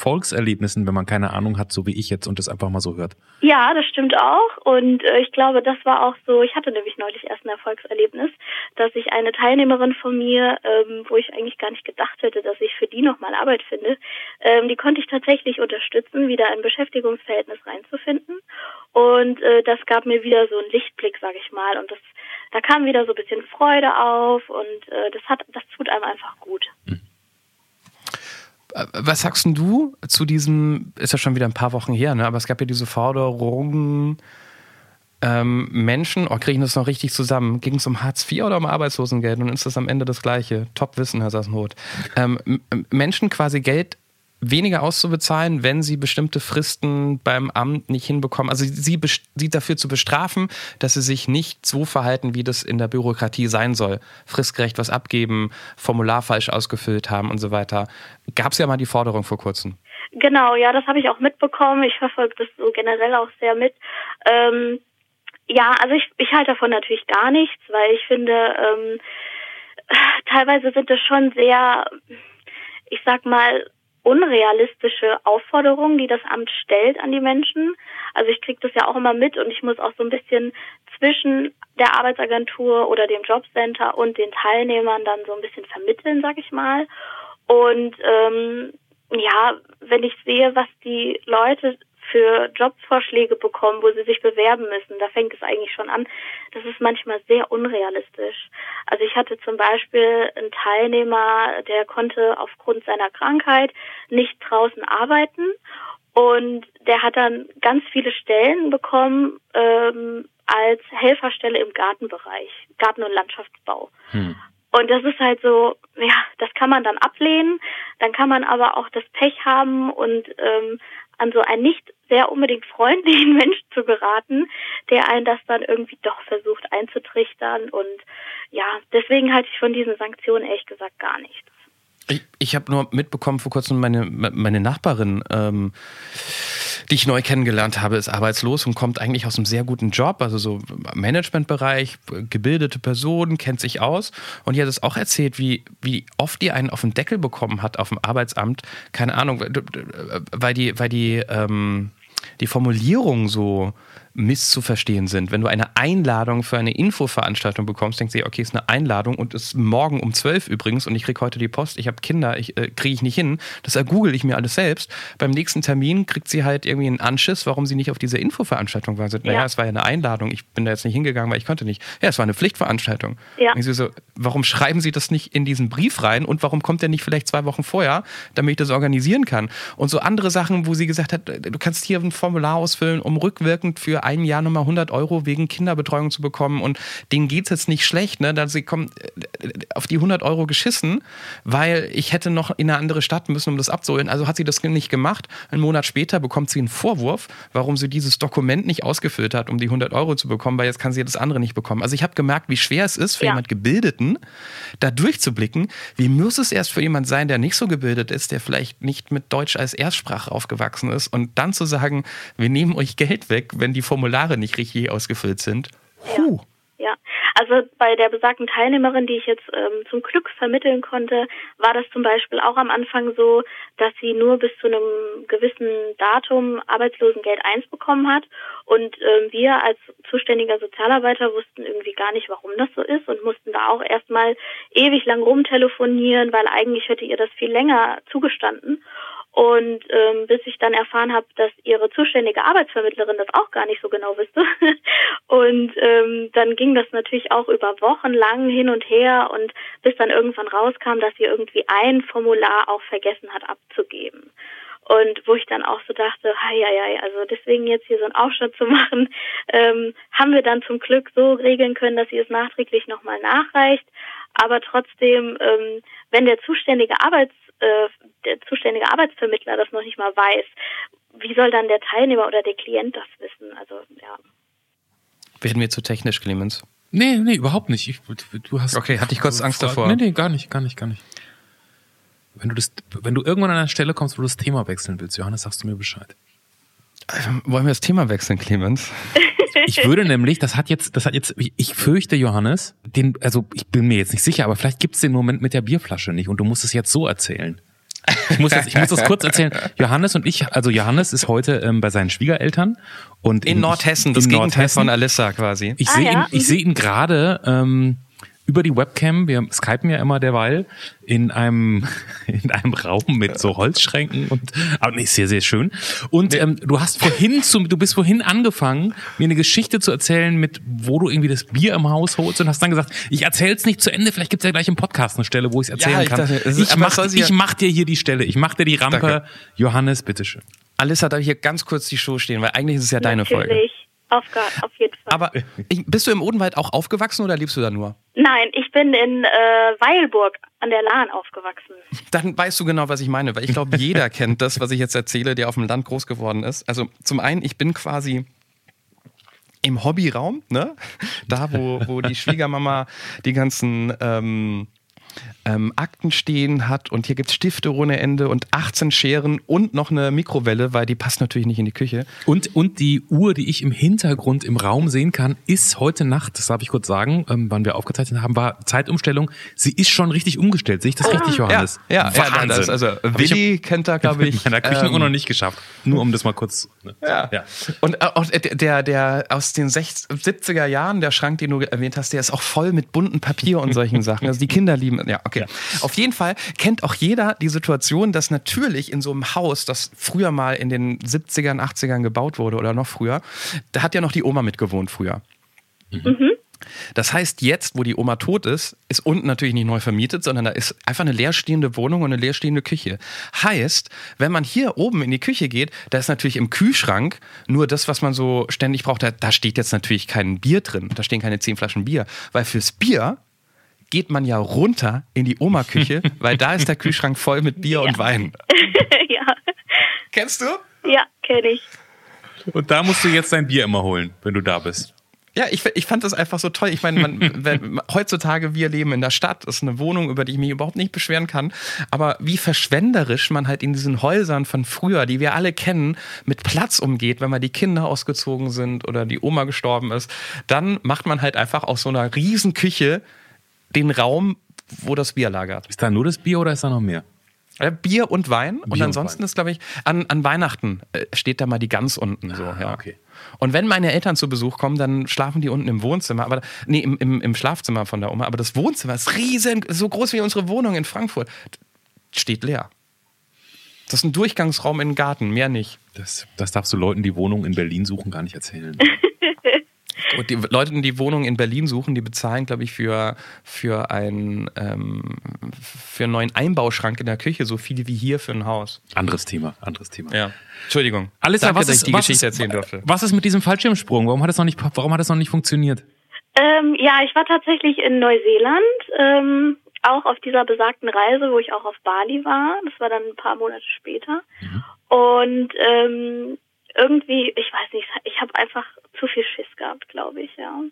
Erfolgserlebnissen, wenn man keine Ahnung hat, so wie ich jetzt und das einfach mal so hört. Ja, das stimmt auch. Und äh, ich glaube, das war auch so, ich hatte nämlich neulich erst ein Erfolgserlebnis, dass ich eine Teilnehmerin von mir, ähm, wo ich eigentlich gar nicht gedacht hätte, dass ich für die nochmal Arbeit finde, ähm, die konnte ich tatsächlich unterstützen, wieder ein Beschäftigungsverhältnis reinzufinden. Und äh, das gab mir wieder so einen Lichtblick, sage ich mal. Und das da kam wieder so ein bisschen Freude auf und äh, das hat, das tut einem einfach gut. Hm. Was sagst du zu diesem, ist ja schon wieder ein paar Wochen her, ne? aber es gab ja diese Forderung, ähm, Menschen, oh, kriegen das noch richtig zusammen? Ging es um Hartz IV oder um Arbeitslosengeld? Und ist das am Ende das Gleiche? Top Wissen, Herr Sassenroth. Ähm, Menschen quasi Geld weniger auszubezahlen, wenn sie bestimmte Fristen beim Amt nicht hinbekommen. Also sie, sie dafür zu bestrafen, dass sie sich nicht so verhalten, wie das in der Bürokratie sein soll. Fristgerecht was abgeben, Formular falsch ausgefüllt haben und so weiter. Gab es ja mal die Forderung vor kurzem. Genau, ja, das habe ich auch mitbekommen. Ich verfolge das so generell auch sehr mit. Ähm, ja, also ich, ich halte davon natürlich gar nichts, weil ich finde, ähm, teilweise sind das schon sehr, ich sag mal, unrealistische Aufforderungen, die das Amt stellt an die Menschen. Also ich kriege das ja auch immer mit und ich muss auch so ein bisschen zwischen der Arbeitsagentur oder dem Jobcenter und den Teilnehmern dann so ein bisschen vermitteln, sag ich mal. Und ähm, ja, wenn ich sehe, was die Leute für Jobvorschläge bekommen, wo sie sich bewerben müssen. Da fängt es eigentlich schon an. Das ist manchmal sehr unrealistisch. Also ich hatte zum Beispiel einen Teilnehmer, der konnte aufgrund seiner Krankheit nicht draußen arbeiten und der hat dann ganz viele Stellen bekommen ähm, als Helferstelle im Gartenbereich, Garten- und Landschaftsbau. Hm. Und das ist halt so, ja, das kann man dann ablehnen, dann kann man aber auch das Pech haben und ähm, an so einen nicht sehr unbedingt freundlichen Mensch zu geraten, der einen das dann irgendwie doch versucht einzutrichtern. Und ja, deswegen halte ich von diesen Sanktionen ehrlich gesagt gar nichts. Ich, ich habe nur mitbekommen vor kurzem, meine, meine Nachbarin, ähm, die ich neu kennengelernt habe, ist arbeitslos und kommt eigentlich aus einem sehr guten Job, also so Managementbereich, gebildete Person, kennt sich aus. Und die hat es auch erzählt, wie, wie oft die einen auf den Deckel bekommen hat auf dem Arbeitsamt. Keine Ahnung, weil die, weil die, ähm, die Formulierung so misszuverstehen sind. Wenn du eine Einladung für eine Infoveranstaltung bekommst, denkst du okay, ist eine Einladung und ist morgen um 12 übrigens und ich kriege heute die Post, ich habe Kinder, ich äh, kriege ich nicht hin. Das ergoogle ich mir alles selbst. Beim nächsten Termin kriegt sie halt irgendwie einen Anschiss, warum sie nicht auf dieser Infoveranstaltung war. Sie, naja, ja. es war ja eine Einladung, ich bin da jetzt nicht hingegangen, weil ich konnte nicht. Ja, es war eine Pflichtveranstaltung. Ja. Und sie so, warum schreiben Sie das nicht in diesen Brief rein und warum kommt der nicht vielleicht zwei Wochen vorher, damit ich das organisieren kann? Und so andere Sachen, wo sie gesagt hat, du kannst hier ein Formular ausfüllen, um rückwirkend für ein Jahr nochmal 100 Euro wegen Kinderbetreuung zu bekommen und denen geht es jetzt nicht schlecht, ne? Dass sie kommen äh, auf die 100 Euro geschissen, weil ich hätte noch in eine andere Stadt müssen, um das abzuholen. Also hat sie das nicht gemacht. Einen Monat später bekommt sie einen Vorwurf, warum sie dieses Dokument nicht ausgefüllt hat, um die 100 Euro zu bekommen, weil jetzt kann sie das andere nicht bekommen. Also ich habe gemerkt, wie schwer es ist für ja. jemand Gebildeten, da durchzublicken. Wie muss es erst für jemand sein, der nicht so gebildet ist, der vielleicht nicht mit Deutsch als Erstsprache aufgewachsen ist und dann zu sagen, wir nehmen euch Geld weg, wenn die Formulare nicht richtig ausgefüllt sind. Puh. Ja. Ja, also bei der besagten Teilnehmerin, die ich jetzt ähm, zum Glück vermitteln konnte, war das zum Beispiel auch am Anfang so, dass sie nur bis zu einem gewissen Datum Arbeitslosengeld 1 bekommen hat. Und ähm, wir als zuständiger Sozialarbeiter wussten irgendwie gar nicht, warum das so ist und mussten da auch erstmal ewig lang rumtelefonieren, weil eigentlich hätte ihr das viel länger zugestanden. Und ähm, bis ich dann erfahren habe, dass ihre zuständige Arbeitsvermittlerin das auch gar nicht so genau wüsste. und ähm, dann ging das natürlich auch über Wochen lang hin und her und bis dann irgendwann rauskam, dass sie irgendwie ein Formular auch vergessen hat abzugeben. Und wo ich dann auch so dachte, hei, hei, also deswegen jetzt hier so einen Aufstand zu machen, ähm, haben wir dann zum Glück so regeln können, dass sie es nachträglich nochmal nachreicht. Aber trotzdem, ähm, wenn der zuständige Arbeits äh, der zuständige Arbeitsvermittler das noch nicht mal weiß, wie soll dann der Teilnehmer oder der Klient das wissen? Also ja. Werden wir zu technisch, Clemens? Nee, nee, überhaupt nicht. Ich, du hast okay, hatte ich kurz Angst davor. Nee, nee, gar nicht, gar nicht, gar nicht. Wenn du das, wenn du irgendwann an einer Stelle kommst, wo du das Thema wechseln willst, Johannes, sagst du mir Bescheid. Wollen wir das Thema wechseln, Clemens? Ich würde nämlich, das hat jetzt, das hat jetzt, ich fürchte, Johannes, den, also ich bin mir jetzt nicht sicher, aber vielleicht gibt's den Moment mit der Bierflasche nicht und du musst es jetzt so erzählen. Ich muss, das, ich muss das kurz erzählen. Johannes und ich, also Johannes ist heute ähm, bei seinen Schwiegereltern und in, in Nordhessen, das Gegenteil Nordhessen. von Alissa quasi. Ich ah, sehe ja? ihn, ich sehe ihn gerade ähm, über die Webcam, wir skypen ja immer derweil, in einem, in einem Raum mit so Holzschränken und, aber nee, sehr, sehr schön. Und ähm, du hast vorhin zum, du bist vorhin angefangen, mir eine Geschichte zu erzählen, mit, wo du irgendwie das Bier im Haus holst und hast dann gesagt, ich erzähl's nicht zu Ende, vielleicht gibt's ja gleich im Podcast eine Stelle, wo ich es erzählen ja, ich kann. Dachte, ich, mach, ich mach dir hier die Stelle, ich mach dir die Rampe. Danke. Johannes, bitteschön. Alissa, darf ich hier ganz kurz die Show stehen, weil eigentlich ist es ja Natürlich. deine Folge. Auf, auf jeden Fall. Aber bist du im Odenwald auch aufgewachsen oder lebst du da nur? Nein, ich bin in äh, Weilburg an der Lahn aufgewachsen. Dann weißt du genau, was ich meine, weil ich glaube, jeder kennt das, was ich jetzt erzähle, der auf dem Land groß geworden ist. Also zum einen, ich bin quasi im Hobbyraum, ne? Da, wo, wo die Schwiegermama die ganzen ähm, ähm, Akten stehen hat und hier gibt es Stifte ohne Ende und 18 Scheren und noch eine Mikrowelle, weil die passt natürlich nicht in die Küche. Und, und die Uhr, die ich im Hintergrund im Raum sehen kann, ist heute Nacht, das darf ich kurz sagen, ähm, wann wir aufgezeichnet haben, war Zeitumstellung. Sie ist schon richtig umgestellt. Sehe ich das ah. richtig, Johannes? Ja, ja, ja das, also Willi kennt da, glaube ich. In der Küchenuhr ähm, noch nicht geschafft. Nur um das mal kurz. Ne, ja. ja. Und äh, auch der, der aus den 60, 70er Jahren, der Schrank, den du erwähnt hast, der ist auch voll mit bunten Papier und solchen Sachen. Also die Kinder lieben. Ja, okay. Ja. Auf jeden Fall kennt auch jeder die Situation, dass natürlich in so einem Haus, das früher mal in den 70ern, 80ern gebaut wurde oder noch früher, da hat ja noch die Oma mitgewohnt früher. Mhm. Das heißt, jetzt, wo die Oma tot ist, ist unten natürlich nicht neu vermietet, sondern da ist einfach eine leerstehende Wohnung und eine leerstehende Küche. Heißt, wenn man hier oben in die Küche geht, da ist natürlich im Kühlschrank nur das, was man so ständig braucht. Da, da steht jetzt natürlich kein Bier drin, da stehen keine zehn Flaschen Bier, weil fürs Bier geht man ja runter in die Oma-Küche, weil da ist der Kühlschrank voll mit Bier ja. und Wein. ja. Kennst du? Ja, kenne ich. Und da musst du jetzt dein Bier immer holen, wenn du da bist. Ja, ich, ich fand das einfach so toll. Ich meine, man, wenn, heutzutage wir leben in der Stadt, das ist eine Wohnung, über die ich mich überhaupt nicht beschweren kann. Aber wie verschwenderisch man halt in diesen Häusern von früher, die wir alle kennen, mit Platz umgeht, wenn mal die Kinder ausgezogen sind oder die Oma gestorben ist, dann macht man halt einfach aus so einer riesen Küche den Raum, wo das Bier lagert. Ist da nur das Bier oder ist da noch mehr? Äh, Bier und Wein. Bier und ansonsten und Wein. ist, glaube ich, an, an Weihnachten äh, steht da mal die Gans unten. Ah, so, ja. okay. Und wenn meine Eltern zu Besuch kommen, dann schlafen die unten im Wohnzimmer, aber nee, im, im, im Schlafzimmer von der Oma. Aber das Wohnzimmer ist riesen, so groß wie unsere Wohnung in Frankfurt. Steht leer. Das ist ein Durchgangsraum in den Garten, mehr nicht. Das, das darfst du Leuten, die Wohnungen in Berlin suchen, gar nicht erzählen. Und die Leute, die Wohnungen in Berlin suchen, die bezahlen, glaube ich, für, für, ein, ähm, für einen neuen Einbauschrank in der Küche so viel wie hier für ein Haus. Anderes Thema, anderes Thema. Ja. Entschuldigung. Alissa, Danke, was dass ist, ich die was Geschichte ist, erzählen durfte. Was ist mit diesem Fallschirmsprung? Warum hat es noch nicht, warum hat es noch nicht funktioniert? Ähm, ja, ich war tatsächlich in Neuseeland, ähm, auch auf dieser besagten Reise, wo ich auch auf Bali war. Das war dann ein paar Monate später. Und ähm, irgendwie, ich weiß nicht, ich habe einfach zu viel Schiss gehabt, glaube ich, ja.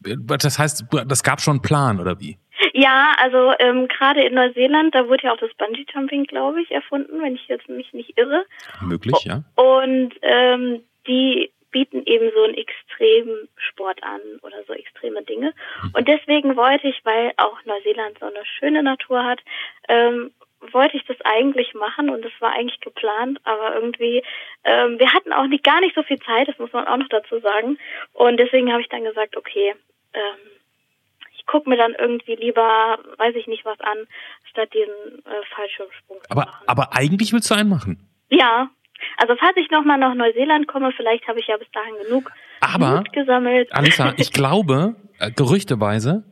Das heißt, das gab schon einen Plan, oder wie? Ja, also ähm, gerade in Neuseeland, da wurde ja auch das Bungee Jumping, glaube ich, erfunden, wenn ich jetzt mich nicht irre. Möglich, ja. Und ähm, die bieten eben so einen extremen Sport an oder so extreme Dinge. Und deswegen wollte ich, weil auch Neuseeland so eine schöne Natur hat, ähm, wollte ich das eigentlich machen und das war eigentlich geplant, aber irgendwie, ähm, wir hatten auch nicht gar nicht so viel Zeit, das muss man auch noch dazu sagen. Und deswegen habe ich dann gesagt, okay, ähm, ich gucke mir dann irgendwie lieber, weiß ich nicht was an, statt diesen äh, Fallschirmsprung zu Aber, machen. aber eigentlich willst du einen machen. Ja, also falls ich nochmal nach Neuseeland komme, vielleicht habe ich ja bis dahin genug Aber, Mut gesammelt. Alissa, ich glaube, äh, gerüchteweise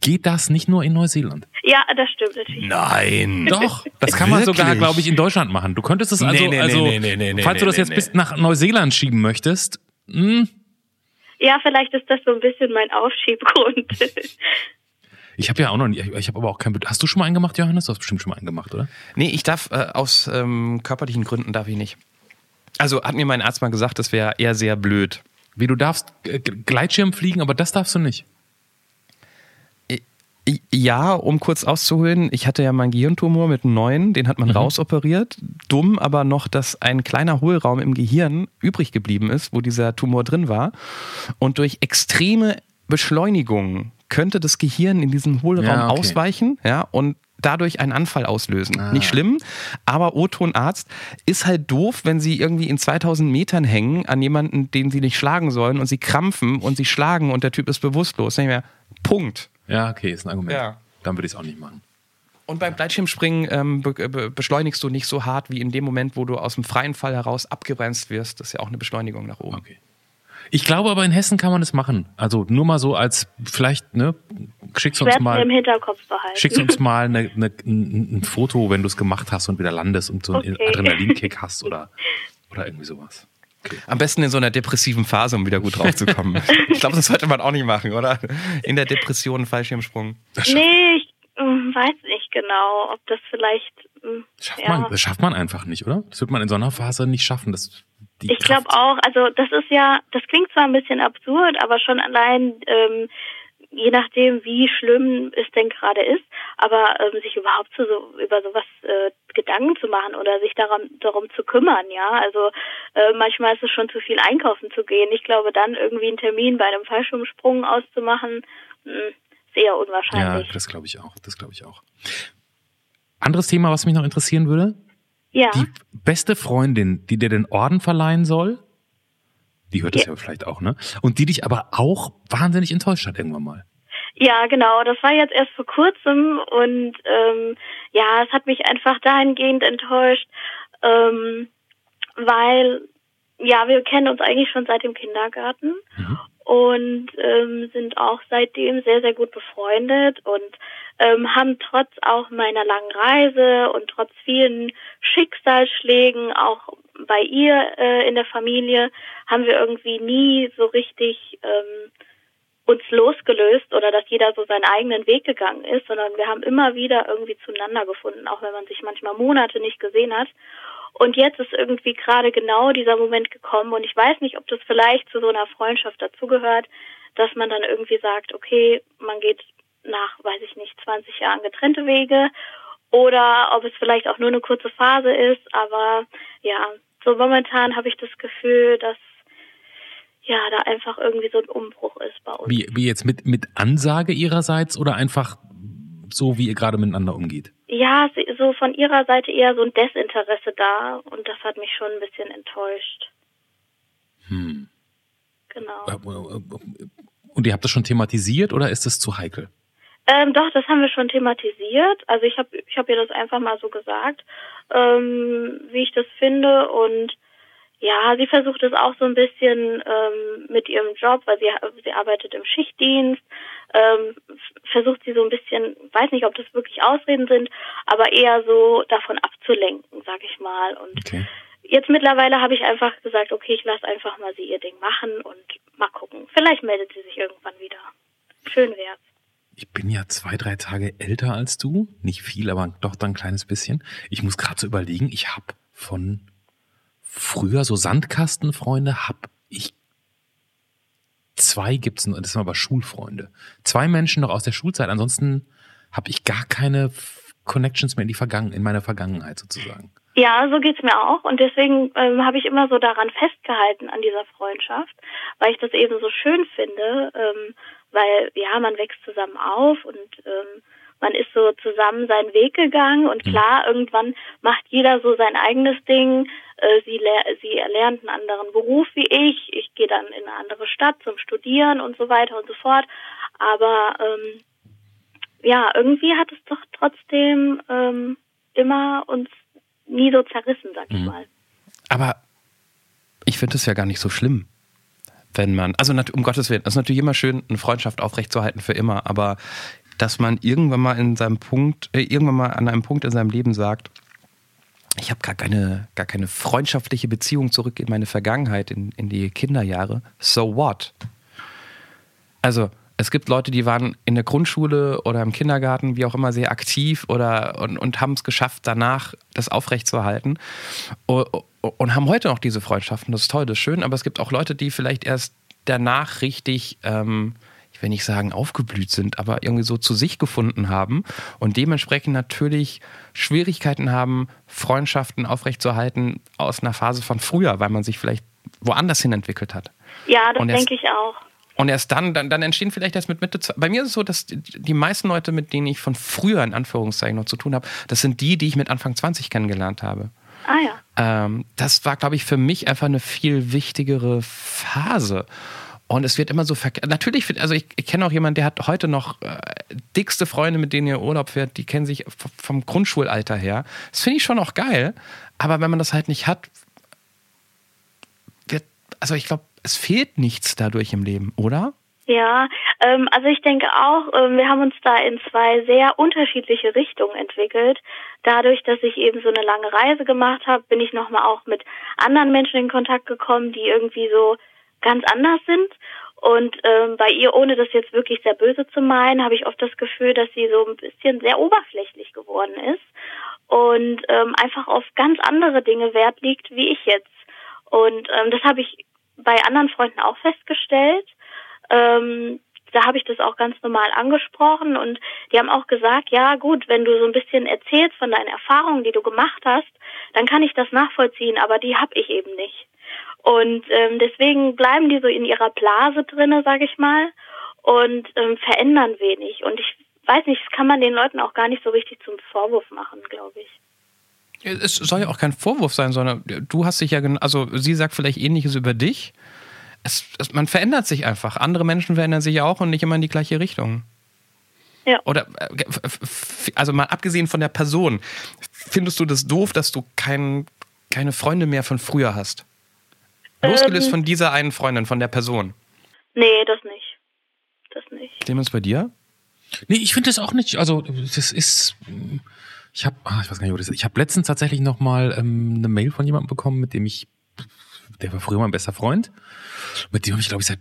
geht das nicht nur in Neuseeland. ja, das stimmt natürlich. Nein. Doch, das kann man sogar, glaube ich, in Deutschland machen. Du könntest es also, Nee, nee, also nee, nee, nee, nee, falls du das nee, jetzt nee. bis nach Neuseeland schieben möchtest, hm, Ja, vielleicht ist das so ein bisschen mein Aufschiebgrund. ich habe ja auch noch nicht, ich habe aber auch kein, hast du schon mal einen gemacht, Johannes? Du hast bestimmt schon mal einen gemacht, oder? Nee, ich darf äh, aus ähm, körperlichen Gründen darf ich nicht. Also hat mir mein Arzt mal gesagt, das wäre eher sehr blöd. Wie du darfst äh, Gleitschirm fliegen, aber das darfst du nicht. Ja, um kurz auszuholen, ich hatte ja meinen Gehirntumor mit neun, den hat man rausoperiert. Dumm aber noch, dass ein kleiner Hohlraum im Gehirn übrig geblieben ist, wo dieser Tumor drin war. Und durch extreme Beschleunigung könnte das Gehirn in diesen Hohlraum Ja, okay. ausweichen, ja, und dadurch einen Anfall auslösen. Nicht schlimm, aber O-Ton-Arzt ist halt doof, wenn sie irgendwie in 2000 Metern hängen an jemanden, den sie nicht schlagen sollen und sie krampfen und sie schlagen und der Typ ist bewusstlos. Nicht mehr. Punkt. Ja, okay, ist ein Argument. Ja. Dann würde ich es auch nicht machen. Und beim Gleitschirmspringen ähm, be be beschleunigst du nicht so hart wie in dem Moment, wo du aus dem freien Fall heraus abgebremst wirst. Das ist ja auch eine Beschleunigung nach oben. Okay. Ich glaube aber in Hessen kann man das machen. Also nur mal so als vielleicht, ne, schickst uns mir im mal, Hinterkopf behalten. schickst uns mal eine, eine, ein, ein Foto, wenn du es gemacht hast und wieder landest und so einen Okay. Adrenalinkick hast oder, oder irgendwie sowas. Am besten in so einer depressiven Phase, um wieder gut draufzukommen. ich glaube, das sollte man auch nicht machen, oder? In der Depression Fallschirmsprung. Nee, ich ähm, weiß nicht genau, ob das vielleicht. ähm, Schafft ja. man, das schafft man einfach nicht, oder? Das wird man in so einer Phase nicht schaffen. Das, die Ich glaube auch, also das ist ja, das klingt zwar ein bisschen absurd, aber schon allein, ähm, je nachdem, wie schlimm es denn gerade ist, aber ähm, sich überhaupt zu so, über sowas äh, Gedanken zu machen oder sich darum, darum zu kümmern, ja. Also äh, manchmal ist es schon zu viel einkaufen zu gehen. Ich glaube, dann irgendwie einen Termin bei einem Fallschirmsprung auszumachen, mh, ist eher Ja, unwahrscheinlich. das glaube ich auch. Das glaube ich auch. Anderes Thema, was mich noch interessieren würde. Ja. Die beste Freundin, die dir den Orden verleihen soll, die hört das Ja. ja vielleicht auch, ne? Und die dich aber auch wahnsinnig enttäuscht hat irgendwann mal. Ja, genau. Das war jetzt erst vor kurzem und ähm, ja, es hat mich einfach dahingehend enttäuscht, ähm, weil ja, wir kennen uns eigentlich schon seit dem Kindergarten und ähm, sind auch seitdem sehr, sehr gut befreundet und ähm, haben trotz auch meiner langen Reise und trotz vielen Schicksalsschlägen auch bei ihr äh, in der Familie haben wir irgendwie nie so richtig ähm, uns losgelöst oder dass jeder so seinen eigenen Weg gegangen ist, sondern wir haben immer wieder irgendwie zueinander gefunden, auch wenn man sich manchmal Monate nicht gesehen hat. Und jetzt ist irgendwie gerade genau dieser Moment gekommen und ich weiß nicht, ob das vielleicht zu so einer Freundschaft dazugehört, dass man dann irgendwie sagt, okay, man geht nach, weiß ich nicht, 20 Jahren getrennte Wege oder ob es vielleicht auch nur eine kurze Phase ist, aber ja, so momentan habe ich das Gefühl, dass ja, da einfach irgendwie so ein Umbruch ist bei uns. Wie, wie jetzt mit, mit Ansage ihrerseits oder einfach so, wie ihr gerade miteinander umgeht? Ja, so von ihrer Seite eher so ein Desinteresse da und das hat mich schon ein bisschen enttäuscht. Hm. Genau. Und ihr habt das schon thematisiert oder ist das zu heikel? Ähm, doch, das haben wir schon thematisiert. Also ich habe ich hab ihr das einfach mal so gesagt, ähm, wie ich das finde und ja, sie versucht es auch so ein bisschen ähm, mit ihrem Job, weil sie, sie arbeitet im Schichtdienst, ähm, versucht sie so ein bisschen, weiß nicht, ob das wirklich Ausreden sind, aber eher so davon abzulenken, sag ich mal. Und okay. jetzt mittlerweile habe ich einfach gesagt, okay, ich lasse einfach mal sie ihr Ding machen und mal gucken. Vielleicht meldet sie sich irgendwann wieder. Schön wär's. Ich bin ja zwei, drei Tage älter als du. Nicht viel, aber doch dann ein kleines bisschen. Ich muss gerade so überlegen, ich habe von früher so Sandkastenfreunde habe ich zwei gibt's und das sind aber Schulfreunde. Zwei Menschen noch aus der Schulzeit. Ansonsten habe ich gar keine Connections mehr in die Vergangen in meiner Vergangenheit sozusagen. Ja, so geht's mir auch und deswegen ähm, habe ich immer so daran festgehalten an dieser Freundschaft, weil ich das eben so schön finde, ähm, weil ja man wächst zusammen auf und ähm, man ist so zusammen seinen Weg gegangen und mhm. klar, irgendwann macht jeder so sein eigenes Ding. Äh, sie, sie erlernt einen anderen Beruf wie ich. Ich gehe dann in eine andere Stadt zum Studieren und so weiter und so fort. Aber ähm, ja, irgendwie hat es doch trotzdem ähm, immer uns nie so zerrissen, sag ich mhm. mal. Aber ich finde es ja gar nicht so schlimm wenn man, also um Gottes Willen, es ist natürlich immer schön, eine Freundschaft aufrechtzuerhalten für immer, aber dass man irgendwann mal in seinem Punkt, äh, irgendwann mal an einem Punkt in seinem Leben sagt, ich habe gar keine, gar keine freundschaftliche Beziehung zurück in meine Vergangenheit, in, in die Kinderjahre. So what? Also, es gibt Leute, die waren in der Grundschule oder im Kindergarten, wie auch immer, sehr aktiv oder und, und haben es geschafft, danach das aufrechtzuerhalten und, und haben heute noch diese Freundschaften. Das ist toll, das ist schön, aber es gibt auch Leute, die vielleicht erst danach richtig ähm, ich will nicht sagen aufgeblüht sind, aber irgendwie so zu sich gefunden haben und dementsprechend natürlich Schwierigkeiten haben, Freundschaften aufrechtzuerhalten aus einer Phase von früher, weil man sich vielleicht woanders hin entwickelt hat. Ja, das denke ich auch. Und erst dann, dann, dann entstehen vielleicht erst mit Mitte. Bei mir ist es so, dass die meisten Leute, mit denen ich von früher in Anführungszeichen noch zu tun habe, das sind die, die ich mit Anfang 20 kennengelernt habe. Ah ja. Ähm, das war, glaube ich, für mich einfach eine viel wichtigere Phase. Und es wird immer so verkehrt. Natürlich, also ich, ich kenne auch jemanden, der hat heute noch äh, dickste Freunde, mit denen er Urlaub fährt, die kennen sich vom Grundschulalter her. Das finde ich schon auch geil. Aber wenn man das halt nicht hat, wird, also ich glaube, es fehlt nichts dadurch im Leben, oder? Ja, ähm, also ich denke auch, ähm, wir haben uns da in zwei sehr unterschiedliche Richtungen entwickelt. Dadurch, dass ich eben so eine lange Reise gemacht habe, bin ich nochmal auch mit anderen Menschen in Kontakt gekommen, die irgendwie so ganz anders sind. Und ähm, bei ihr, ohne das jetzt wirklich sehr böse zu meinen, habe ich oft das Gefühl, dass sie so ein bisschen sehr oberflächlich geworden ist und ähm, einfach auf ganz andere Dinge Wert liegt, wie ich jetzt. Und ähm, das habe ich bei anderen Freunden auch festgestellt. Ähm, da habe ich das auch ganz normal angesprochen und die haben auch gesagt, ja gut, wenn du so ein bisschen erzählst von deinen Erfahrungen, die du gemacht hast, dann kann ich das nachvollziehen, aber die habe ich eben nicht. Und ähm, deswegen bleiben die so in ihrer Blase drinne, sage ich mal, und ähm, verändern wenig. Und ich weiß nicht, das kann man den Leuten auch gar nicht so richtig zum Vorwurf machen, glaube ich. Es soll ja auch kein Vorwurf sein, sondern du hast dich ja, also sie sagt vielleicht Ähnliches über dich. Es, es, man verändert sich einfach. Andere Menschen verändern sich auch und nicht immer in die gleiche Richtung. Ja. Oder, äh, also mal abgesehen von der Person, findest du das doof, dass du kein, keine Freunde mehr von früher hast? Losgelöst ähm, von dieser einen Freundin, von der Person. Nee, das nicht. Das nicht. Clemens, bei dir? Nee, ich finde das auch nicht. Also, das ist. Ich habe, ah, ich weiß gar nicht, wo das ist. Ich habe letztens tatsächlich noch mal ähm, eine Mail von jemandem bekommen, mit dem ich, der war früher mein bester Freund. Mit dem habe ich, glaube ich, seit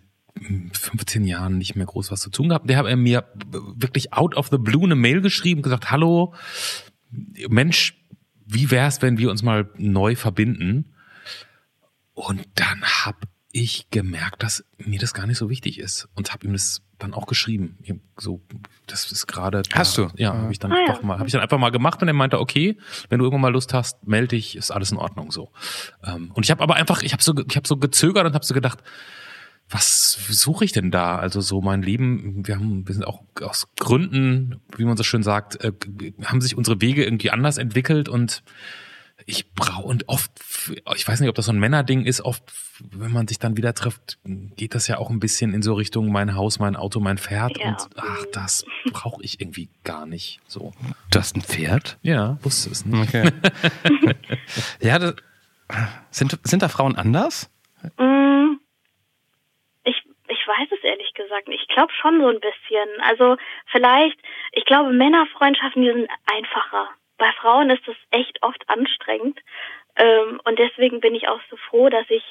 15 Jahren nicht mehr groß was zu tun gehabt. Der hat mir wirklich out of the blue eine Mail geschrieben, gesagt, hallo, Mensch, wie wär's, wenn wir uns mal neu verbinden? Und dann habe ich gemerkt, dass mir das gar nicht so wichtig ist und habe ihm das dann auch geschrieben. So, das ist gerade. Hast du? Ja, habe ich dann ah, doch mal, habe ich dann einfach mal gemacht und er meinte, okay, wenn du irgendwann mal Lust hast, melde dich, ist alles in Ordnung so. Ähm, und ich habe aber einfach, ich habe so, ich habe so gezögert und habe so gedacht, was suche ich denn da? Also so mein Leben, wir haben, wir sind auch aus Gründen, wie man so schön sagt, äh, haben sich unsere Wege irgendwie anders entwickelt und ich brauche und oft, ich weiß nicht, ob das so ein Männerding ist, oft, wenn man sich dann wieder trifft, geht das ja auch ein bisschen in so Richtung mein Haus, mein Auto, mein Pferd ja. und ach, das brauche ich irgendwie gar nicht. So. Du hast ein Pferd? Ja, wusste es nicht. Okay. ja, das, Sind, sind da Frauen anders? Mm, ich, ich weiß es ehrlich gesagt nicht. Ich glaube schon so ein bisschen. Also vielleicht, ich glaube, Männerfreundschaften, die sind einfacher. Bei Frauen ist das echt oft anstrengend. Ähm, und deswegen bin ich auch so froh, dass ich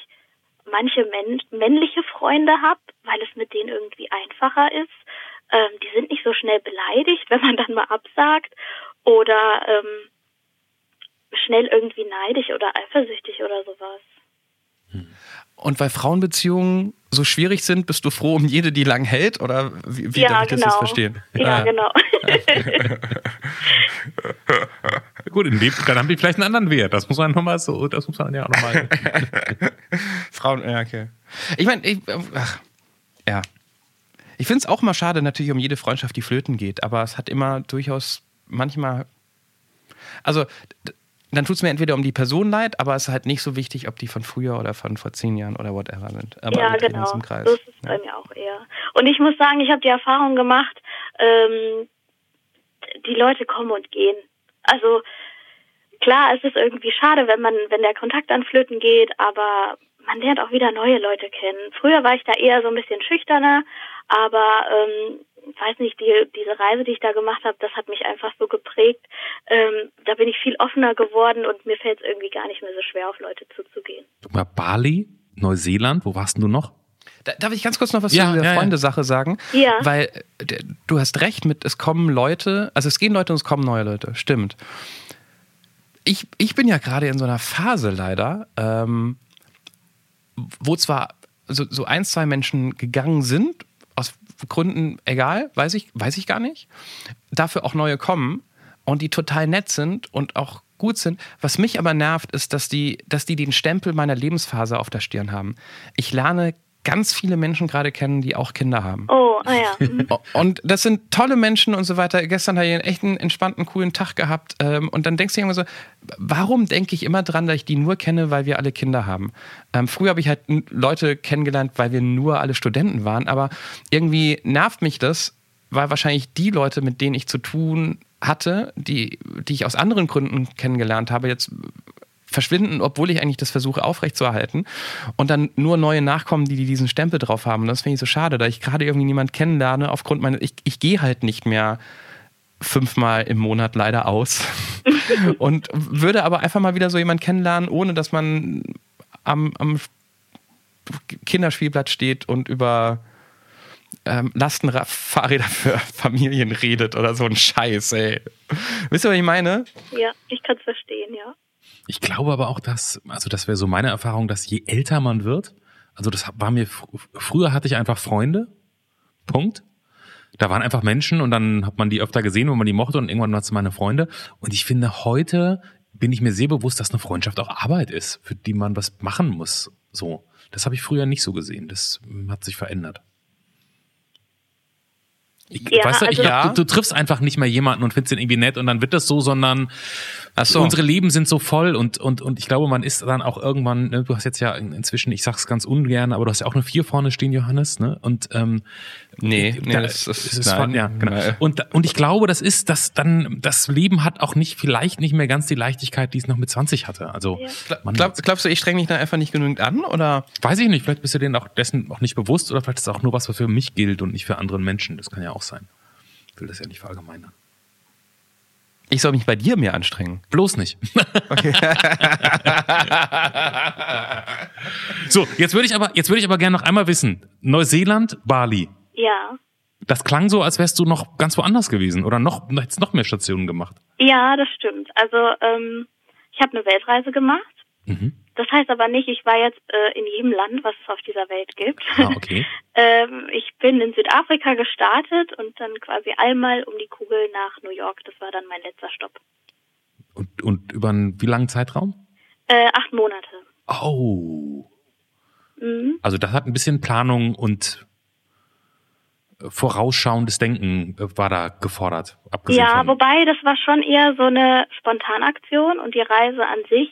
manche männ männliche Freunde habe, weil es mit denen irgendwie einfacher ist. Ähm, die sind nicht so schnell beleidigt, wenn man dann mal absagt oder ähm, schnell irgendwie neidisch oder eifersüchtig oder sowas. Und weil Frauenbeziehungen so schwierig sind, bist du froh um jede, die lang hält? Oder wie, wie ja, darf ich genau. das jetzt verstehen? Ja, ah. genau. Gut, in dem, dann haben die vielleicht einen anderen Wert. Das muss man nochmal so, das muss man ja auch nochmal. Frauen, ja, okay. Ich meine, ich, ach, ja. Ich finde es auch mal schade, natürlich um jede Freundschaft, die flöten geht, aber es hat immer durchaus manchmal. Also, dann tut es mir entweder um die Person leid, aber es ist halt nicht so wichtig, ob die von früher oder von vor zehn Jahren oder whatever sind. Aber ja, genau. So ist es ja. bei mir auch eher. Und ich muss sagen, ich habe die Erfahrung gemacht, ähm, die Leute kommen und gehen. Also klar, es ist irgendwie schade, wenn man, wenn der Kontakt an Flöten geht, aber man lernt auch wieder neue Leute kennen. Früher war ich da eher so ein bisschen schüchterner, aber ähm, weiß nicht, die, diese Reise, die ich da gemacht habe, das hat mich einfach so geprägt. Ähm, da bin ich viel offener geworden und mir fällt es irgendwie gar nicht mehr so schwer, auf Leute zuzugehen. Guck mal, Bali, Neuseeland, wo warst du noch? Da, darf ich ganz kurz noch was ja, zu der ja, Freundesache ja. sagen? Ja. Weil du hast recht mit, es kommen Leute, also es gehen Leute und es kommen neue Leute, stimmt. Ich, ich bin ja gerade in so einer Phase leider, ähm, wo zwar so, so ein, zwei Menschen gegangen sind Gründen egal, weiß ich, weiß ich gar nicht. Dafür auch neue kommen und die total nett sind und auch gut sind. Was mich aber nervt, ist, dass die, dass die den Stempel meiner Lebensphase auf der Stirn haben. Ich lerne ganz viele Menschen gerade kennen, die auch Kinder haben. Oh, ah ja. Mhm. Und das sind tolle Menschen und so weiter. Gestern habe ich einen echten, entspannten, coolen Tag gehabt. Ähm, und dann denkst du immer so, warum denke ich immer dran, dass ich die nur kenne, weil wir alle Kinder haben? Ähm, früher habe ich halt Leute kennengelernt, weil wir nur alle Studenten waren. Aber irgendwie nervt mich das, weil wahrscheinlich die Leute, mit denen ich zu tun hatte, die, die ich aus anderen Gründen kennengelernt habe, jetzt verschwinden, obwohl ich eigentlich das versuche aufrechtzuerhalten. Und dann nur neue Nachkommen, die, diesen Stempel drauf haben. Und das finde ich so schade, da ich gerade irgendwie niemand kennenlerne aufgrund meiner, ich, ich gehe halt nicht mehr fünfmal im Monat leider aus. und würde aber einfach mal wieder so jemand kennenlernen, ohne dass man am, am Kinderspielplatz steht und über ähm, Lastenfahrräder für Familien redet oder so ein Scheiß, ey. Wisst ihr, was ich meine? Ja, ich kann es verstehen, ja. Ich glaube aber auch, dass, also das wäre so meine Erfahrung, dass je älter man wird, also das war mir, früher hatte ich einfach Freunde, Punkt. Da waren einfach Menschen und dann hat man die öfter gesehen, wenn man die mochte und irgendwann hat meine Freunde. Und ich finde, heute bin ich mir sehr bewusst, dass eine Freundschaft auch Arbeit ist, für die man was machen muss. So. Das habe ich früher nicht so gesehen. Das hat sich verändert. Ich, ja, weißt du, also, ich, ja. du, du, triffst einfach nicht mehr jemanden und findest ihn irgendwie nett und dann wird das so, sondern so. unsere Leben sind so voll und, und, und ich glaube, man ist dann auch irgendwann, ne, du hast jetzt ja inzwischen, ich sag's ganz ungern, aber du hast ja auch eine Vier vorne stehen, Johannes, ne? Und ähm, Nee, nee, da, das, das ist, nein, von, ja, genau. Und, und ich glaube, das ist, dass dann, das Leben hat auch nicht, vielleicht nicht mehr ganz die Leichtigkeit, die es noch mit 20 hatte. Also, ja. Glaub, glaubst du, ich streng mich da einfach nicht genügend an, oder? Weiß ich nicht, vielleicht bist du denen auch dessen auch nicht bewusst, oder vielleicht ist es auch nur was, was für mich gilt und nicht für andere Menschen. Das kann ja auch sein. Ich will das ja nicht verallgemeinern. Ich soll mich bei dir mehr anstrengen. Bloß nicht. Okay. so, jetzt würde ich aber, jetzt würde ich aber gerne noch einmal wissen. Neuseeland, Bali. Ja. Das klang so, als wärst du noch ganz woanders gewesen oder noch, hättest noch mehr Stationen gemacht. Ja, das stimmt. Also ähm, ich habe eine Weltreise gemacht. Mhm. Das heißt aber nicht, ich war jetzt äh, in jedem Land, was es auf dieser Welt gibt. Ah, okay. ähm, ich bin in Südafrika gestartet und dann quasi einmal um die Kugel nach New York. Das war dann mein letzter Stopp. Und, und über einen wie langen Zeitraum? Äh, acht Monate. Oh. Mhm. Also das hat ein bisschen Planung und vorausschauendes Denken äh, war da gefordert. Ja, von wobei das war schon eher so eine Spontanaktion und die Reise an sich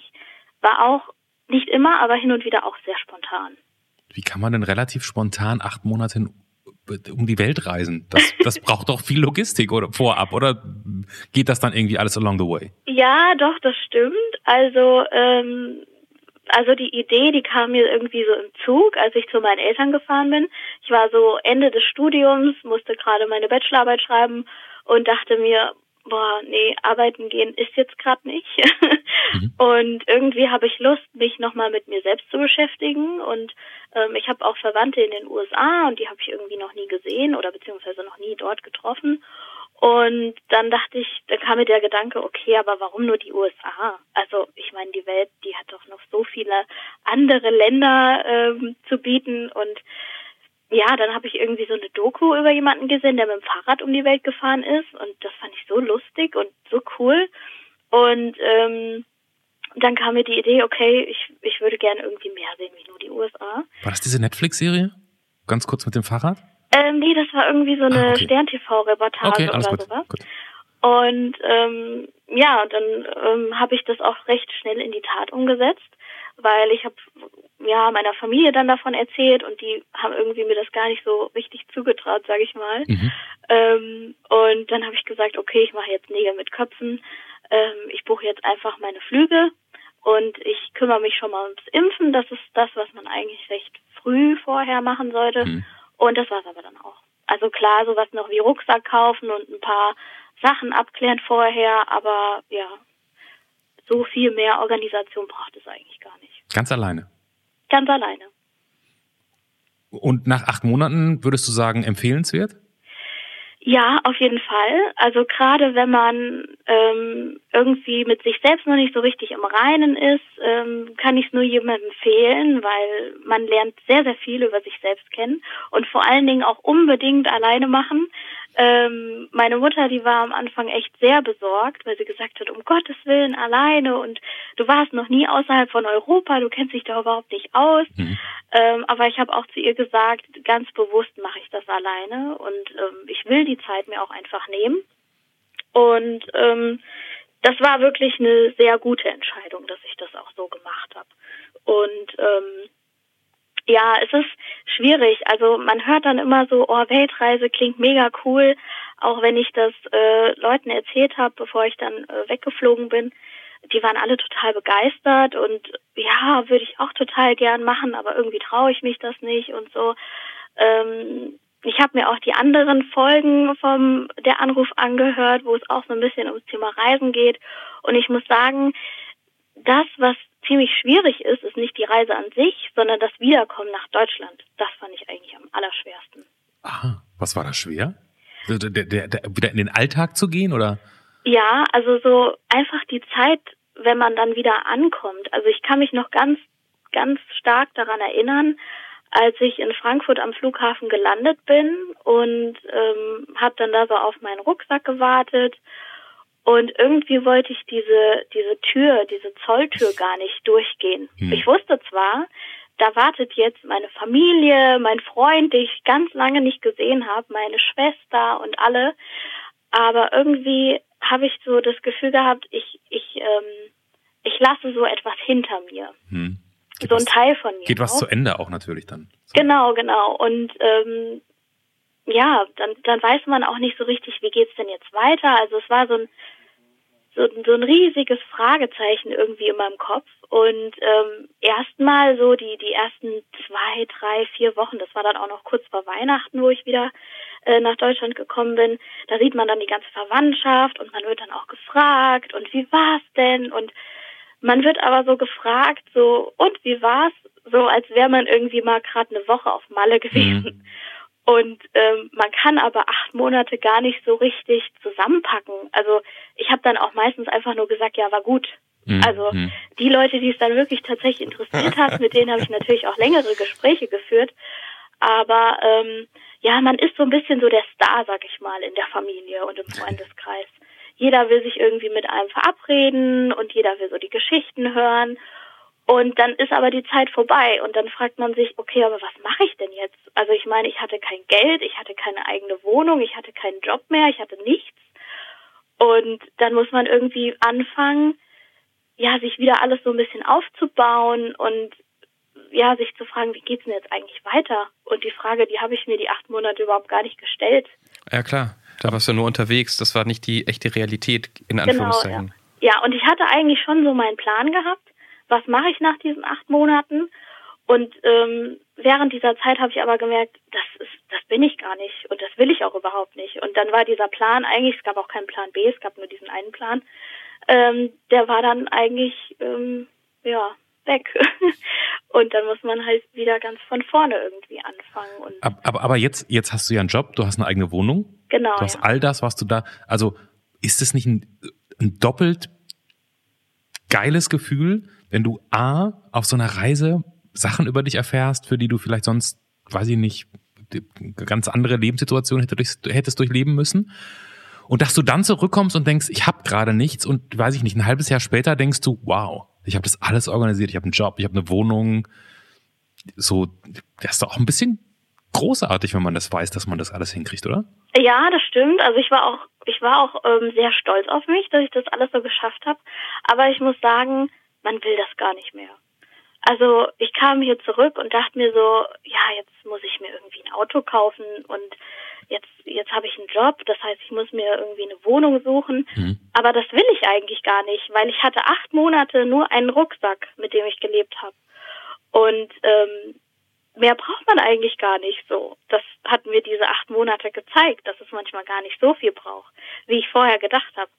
war auch nicht immer, aber hin und wieder auch sehr spontan. Wie kann man denn relativ spontan acht Monate um die Welt reisen? Das, das braucht doch viel Logistik oder vorab oder geht das dann irgendwie alles along the way? Ja, doch, das stimmt. Also ähm, also die Idee, die kam mir irgendwie so im Zug, als ich zu meinen Eltern gefahren bin. Ich war so Ende des Studiums, musste gerade meine Bachelorarbeit schreiben und dachte mir, boah, nee, arbeiten gehen ist jetzt gerade nicht. mhm. Und irgendwie habe ich Lust, mich nochmal mit mir selbst zu beschäftigen. Und ähm, ich habe auch Verwandte in den USA und die habe ich irgendwie noch nie gesehen oder beziehungsweise noch nie dort getroffen. Und dann dachte ich, da kam mir der Gedanke, okay, aber warum nur die USA? Also ich meine, die Welt, die hat doch noch so viele andere Länder ähm, zu bieten und ja, dann habe ich irgendwie so eine Doku über jemanden gesehen, der mit dem Fahrrad um die Welt gefahren ist und das fand ich so lustig und so cool. Und ähm, dann kam mir die Idee, okay, ich, ich würde gerne irgendwie mehr sehen wie nur die USA. War das diese Netflix-Serie? Ganz kurz mit dem Fahrrad? Ähm, nee, das war irgendwie so eine ah, okay. Stern-TV-Reportage okay, oder gut. sowas. Gut. Und ähm, ja, dann ähm, habe ich das auch recht schnell in die Tat umgesetzt, weil ich habe ja meiner Familie dann davon erzählt und die haben irgendwie mir das gar nicht so richtig zugetraut, sage ich mal. Mhm. Ähm, und dann habe ich gesagt, okay, ich mache jetzt Nägel mit Köpfen. Ähm, ich buche jetzt einfach meine Flüge und ich kümmere mich schon mal ums Impfen. Das ist das, was man eigentlich recht früh vorher machen sollte. Mhm. Und das war es aber dann auch. Also klar, sowas noch wie Rucksack kaufen und ein paar Sachen abklären vorher, aber ja, so viel mehr Organisation braucht es eigentlich gar nicht. Ganz alleine? Ganz alleine. Und nach acht Monaten würdest du sagen, empfehlenswert? Ja, auf jeden Fall. Also gerade wenn man ähm, irgendwie mit sich selbst noch nicht so richtig im Reinen ist, ähm, kann ich es nur jemandem empfehlen, weil man lernt sehr, sehr viel über sich selbst kennen und vor allen Dingen auch unbedingt alleine machen. Ähm, meine Mutter, die war am Anfang echt sehr besorgt, weil sie gesagt hat, um Gottes Willen alleine und du warst noch nie außerhalb von Europa, du kennst dich da überhaupt nicht aus. Mhm. Ähm, aber ich habe auch zu ihr gesagt, ganz bewusst mache ich das alleine und ähm, ich will die Zeit mir auch einfach nehmen. Und ähm, das war wirklich eine sehr gute Entscheidung, dass ich das auch so gemacht habe. Und ähm, ja, es ist schwierig. Also man hört dann immer so, oh, Weltreise klingt mega cool, auch wenn ich das äh, Leuten erzählt habe, bevor ich dann äh, weggeflogen bin. Die waren alle total begeistert und ja, würde ich auch total gern machen, aber irgendwie traue ich mich das nicht und so. Ähm, ich habe mir auch die anderen Folgen vom der Anruf angehört, wo es auch so ein bisschen ums Thema Reisen geht. Und ich muss sagen, das, was ziemlich schwierig ist, ist nicht die Reise an sich, sondern das Wiederkommen nach Deutschland. Das fand ich eigentlich am allerschwersten. Aha, was war da schwer? Der, der, der, wieder in den Alltag zu gehen oder? Ja, also so einfach die Zeit, wenn man dann wieder ankommt. Also ich kann mich noch ganz, ganz stark daran erinnern, als ich in Frankfurt am Flughafen gelandet bin und ähm, habe dann da so auf meinen Rucksack gewartet und irgendwie wollte ich diese, diese Tür, diese Zolltür gar nicht durchgehen. Hm. Ich wusste zwar, da wartet jetzt meine Familie, mein Freund, den ich ganz lange nicht gesehen habe, meine Schwester und alle. Aber irgendwie habe ich so das Gefühl gehabt, ich, ich, ähm, ich lasse so etwas hinter mir. Hm. so ein was, Teil von mir. Geht was auch. zu Ende auch natürlich dann. So. Genau, genau. Und ähm, ja, dann, dann weiß man auch nicht so richtig, wie geht's denn jetzt weiter. Also es war so ein so, so ein riesiges Fragezeichen irgendwie in meinem Kopf. Und ähm, erstmal so die, die ersten zwei, drei, vier Wochen, das war dann auch noch kurz vor Weihnachten, wo ich wieder äh, nach Deutschland gekommen bin, da sieht man dann die ganze Verwandtschaft und man wird dann auch gefragt, und wie war's denn? Und man wird aber so gefragt, so, und wie war's? So, als wäre man irgendwie mal gerade eine Woche auf Malle gewesen. Mhm. Und ähm, man kann aber acht Monate gar nicht so richtig zusammenpacken. Also ich habe dann auch meistens einfach nur gesagt, ja, war gut. Mhm. Also mhm. die Leute, die es dann wirklich tatsächlich interessiert hat, mit denen habe ich natürlich auch längere Gespräche geführt. Aber ähm, ja, man ist so ein bisschen so der Star, sag ich mal, in der Familie und im Freundeskreis. Jeder will sich irgendwie mit einem verabreden und jeder will so die Geschichten hören. Und dann ist aber die Zeit vorbei und dann fragt man sich, okay, aber was mache ich denn jetzt? Also ich meine, ich hatte kein Geld, ich hatte keine eigene Wohnung, ich hatte keinen Job mehr, ich hatte nichts. Und dann muss man irgendwie anfangen, ja, sich wieder alles so ein bisschen aufzubauen und ja, sich zu fragen, wie geht's denn jetzt eigentlich weiter? Und die Frage, die habe ich mir die acht Monate überhaupt gar nicht gestellt. Ja, klar. Da warst du nur unterwegs. Das war nicht die echte Realität, in Anführungszeichen. Genau, ja. ja, und ich hatte eigentlich schon so meinen Plan gehabt was mache ich nach diesen acht Monaten? Und ähm, während dieser Zeit habe ich aber gemerkt, das ist, das bin ich gar nicht und das will ich auch überhaupt nicht. Und dann war dieser Plan eigentlich, es gab auch keinen Plan B, es gab nur diesen einen Plan, ähm, der war dann eigentlich ähm, ja weg. und dann muss man halt wieder ganz von vorne irgendwie anfangen. Und aber, aber jetzt, jetzt hast du ja einen Job, du hast eine eigene Wohnung. Genau. Du hast ja. all das, was du da, also ist es nicht ein, ein doppelt geiles Gefühl, wenn du A, auf so einer Reise Sachen über dich erfährst, für die du vielleicht sonst, weiß ich nicht, ganz andere Lebenssituationen hättest durchleben müssen. Und dass du dann zurückkommst und denkst, ich habe gerade nichts und weiß ich nicht, ein halbes Jahr später denkst du, wow, ich habe das alles organisiert, ich habe einen Job, ich habe eine Wohnung. So, das ist doch auch ein bisschen großartig, wenn man das weiß, dass man das alles hinkriegt, oder? Ja, das stimmt. Also ich war auch, ich war auch ähm, sehr stolz auf mich, dass ich das alles so geschafft habe. Aber ich muss sagen, man will das gar nicht mehr. Also ich kam hier zurück und dachte mir so, ja, jetzt muss ich mir irgendwie ein Auto kaufen und jetzt jetzt habe ich einen Job, das heißt, ich muss mir irgendwie eine Wohnung suchen. Mhm. Aber das will ich eigentlich gar nicht, weil ich hatte acht Monate nur einen Rucksack, mit dem ich gelebt habe. Und ähm, mehr braucht man eigentlich gar nicht so. Das hat mir diese acht Monate gezeigt, dass es manchmal gar nicht so viel braucht, wie ich vorher gedacht habe.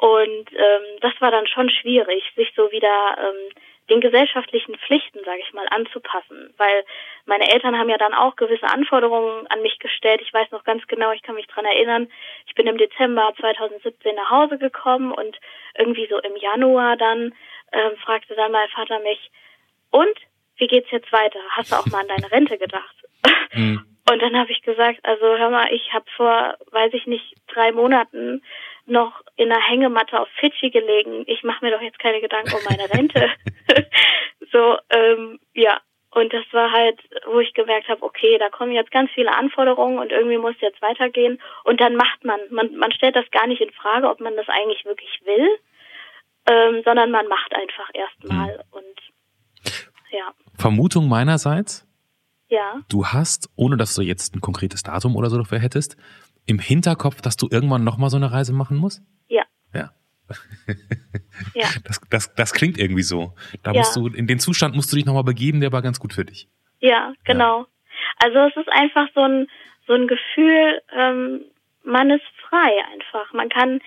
Und ähm, das war dann schon schwierig, sich so wieder ähm, den gesellschaftlichen Pflichten, sage ich mal, anzupassen. Weil meine Eltern haben ja dann auch gewisse Anforderungen an mich gestellt. Ich weiß noch ganz genau, ich kann mich dran erinnern, ich bin im Dezember 2017 nach Hause gekommen und irgendwie so im Januar dann ähm, fragte dann mein Vater mich, und wie geht's jetzt weiter? Hast du auch mal an deine Rente gedacht? Mhm. Und dann habe ich gesagt, also hör mal, ich habe vor, weiß ich nicht, drei Monaten noch in einer Hängematte auf Fidschi gelegen. Ich mache mir doch jetzt keine Gedanken um meine Rente. so, ähm, ja. Und das war halt, wo ich gemerkt habe, okay, da kommen jetzt ganz viele Anforderungen und irgendwie muss jetzt weitergehen. Und dann macht man, man, man stellt das gar nicht in Frage, ob man das eigentlich wirklich will, ähm, sondern man macht einfach erstmal mhm. und ja. Vermutung meinerseits? Ja. Du hast, ohne dass du jetzt ein konkretes Datum oder so dafür hättest, im Hinterkopf, dass du irgendwann nochmal so eine Reise machen musst? Ja. Ja. ja. Das, das, das klingt irgendwie so. Da ja. musst du, in den Zustand musst du dich nochmal begeben, der war ganz gut für dich. Ja, genau. Ja. Also es ist einfach so ein, so ein Gefühl, ähm, man ist frei einfach. Man kann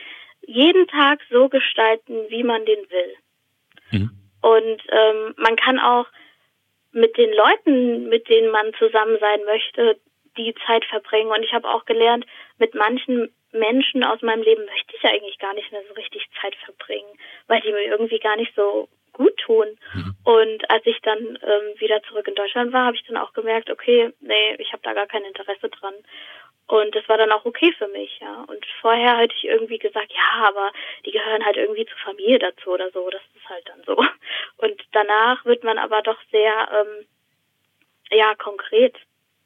jeden Tag so gestalten, wie man den will. Mhm. Und ähm, man kann auch mit den Leuten, mit denen man zusammen sein möchte, die Zeit verbringen. Und ich habe auch gelernt, mit manchen Menschen aus meinem Leben möchte ich eigentlich gar nicht mehr so richtig Zeit verbringen, weil die mir irgendwie gar nicht so gut tun. Mhm. Und als ich dann ähm, wieder zurück in Deutschland war, habe ich dann auch gemerkt, okay, nee, ich habe da gar kein Interesse dran. Und das war dann auch okay für mich, ja. Und vorher hätte ich irgendwie gesagt, ja, aber die gehören halt irgendwie zur Familie dazu oder so. Das ist halt dann so. Und danach wird man aber doch sehr, ähm, ja, konkret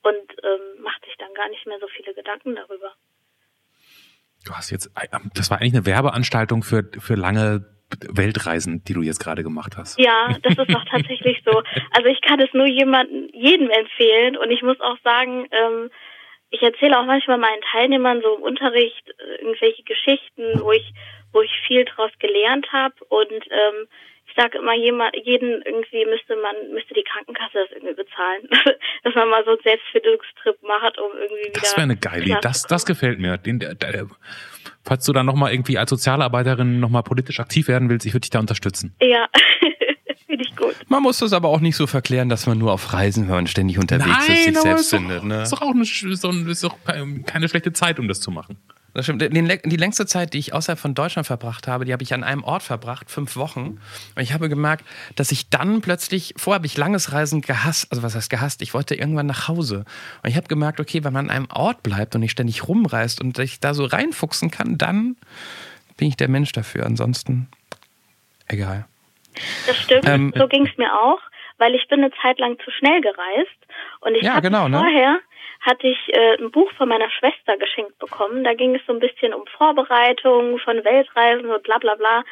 und ähm, macht sich dann gar nicht mehr so viele Gedanken darüber. Du hast jetzt, äh, das war eigentlich eine Werbeanstaltung für, für lange Weltreisen, die du jetzt gerade gemacht hast. Ja, das ist doch tatsächlich so. Also ich kann es nur jemanden, jedem empfehlen und ich muss auch sagen, ähm, ich erzähle auch manchmal meinen Teilnehmern so im Unterricht äh, irgendwelche Geschichten, wo ich, wo ich viel draus gelernt habe und ähm, sage immer, jeden irgendwie müsste man, müsste die Krankenkasse das irgendwie bezahlen. Dass man mal so einen Selbstfindungstrip macht, um irgendwie wieder. Das wäre eine geile Idee. Das, das gefällt mir. Den, der, der, falls du da nochmal irgendwie als Sozialarbeiterin nochmal politisch aktiv werden willst, ich würde dich da unterstützen. Ja. Finde ich gut. Man muss das aber auch nicht so verklären, dass man nur auf Reisen hört und ständig unterwegs Nein, ist, sich selbst findet. Ne? Ist doch auch eine, so, ist doch keine schlechte Zeit, um das zu machen. Das stimmt. Die längste Zeit, die ich außerhalb von Deutschland verbracht habe, die habe ich an einem Ort verbracht, fünf Wochen. Und ich habe gemerkt, dass ich dann plötzlich, vorher habe ich langes Reisen gehasst, also was heißt gehasst, ich wollte irgendwann nach Hause. Und ich habe gemerkt, okay, wenn man an einem Ort bleibt und nicht ständig rumreist und sich da so reinfuchsen kann, dann bin ich der Mensch dafür. Ansonsten, egal. Das stimmt, ähm, so ging es mir auch, weil ich bin eine Zeit lang zu schnell gereist. Und ich ja, habe genau, ne? Hatte ich äh, ein Buch von meiner Schwester geschenkt bekommen. Da ging es so ein bisschen um Vorbereitung von Weltreisen und bla bla bla.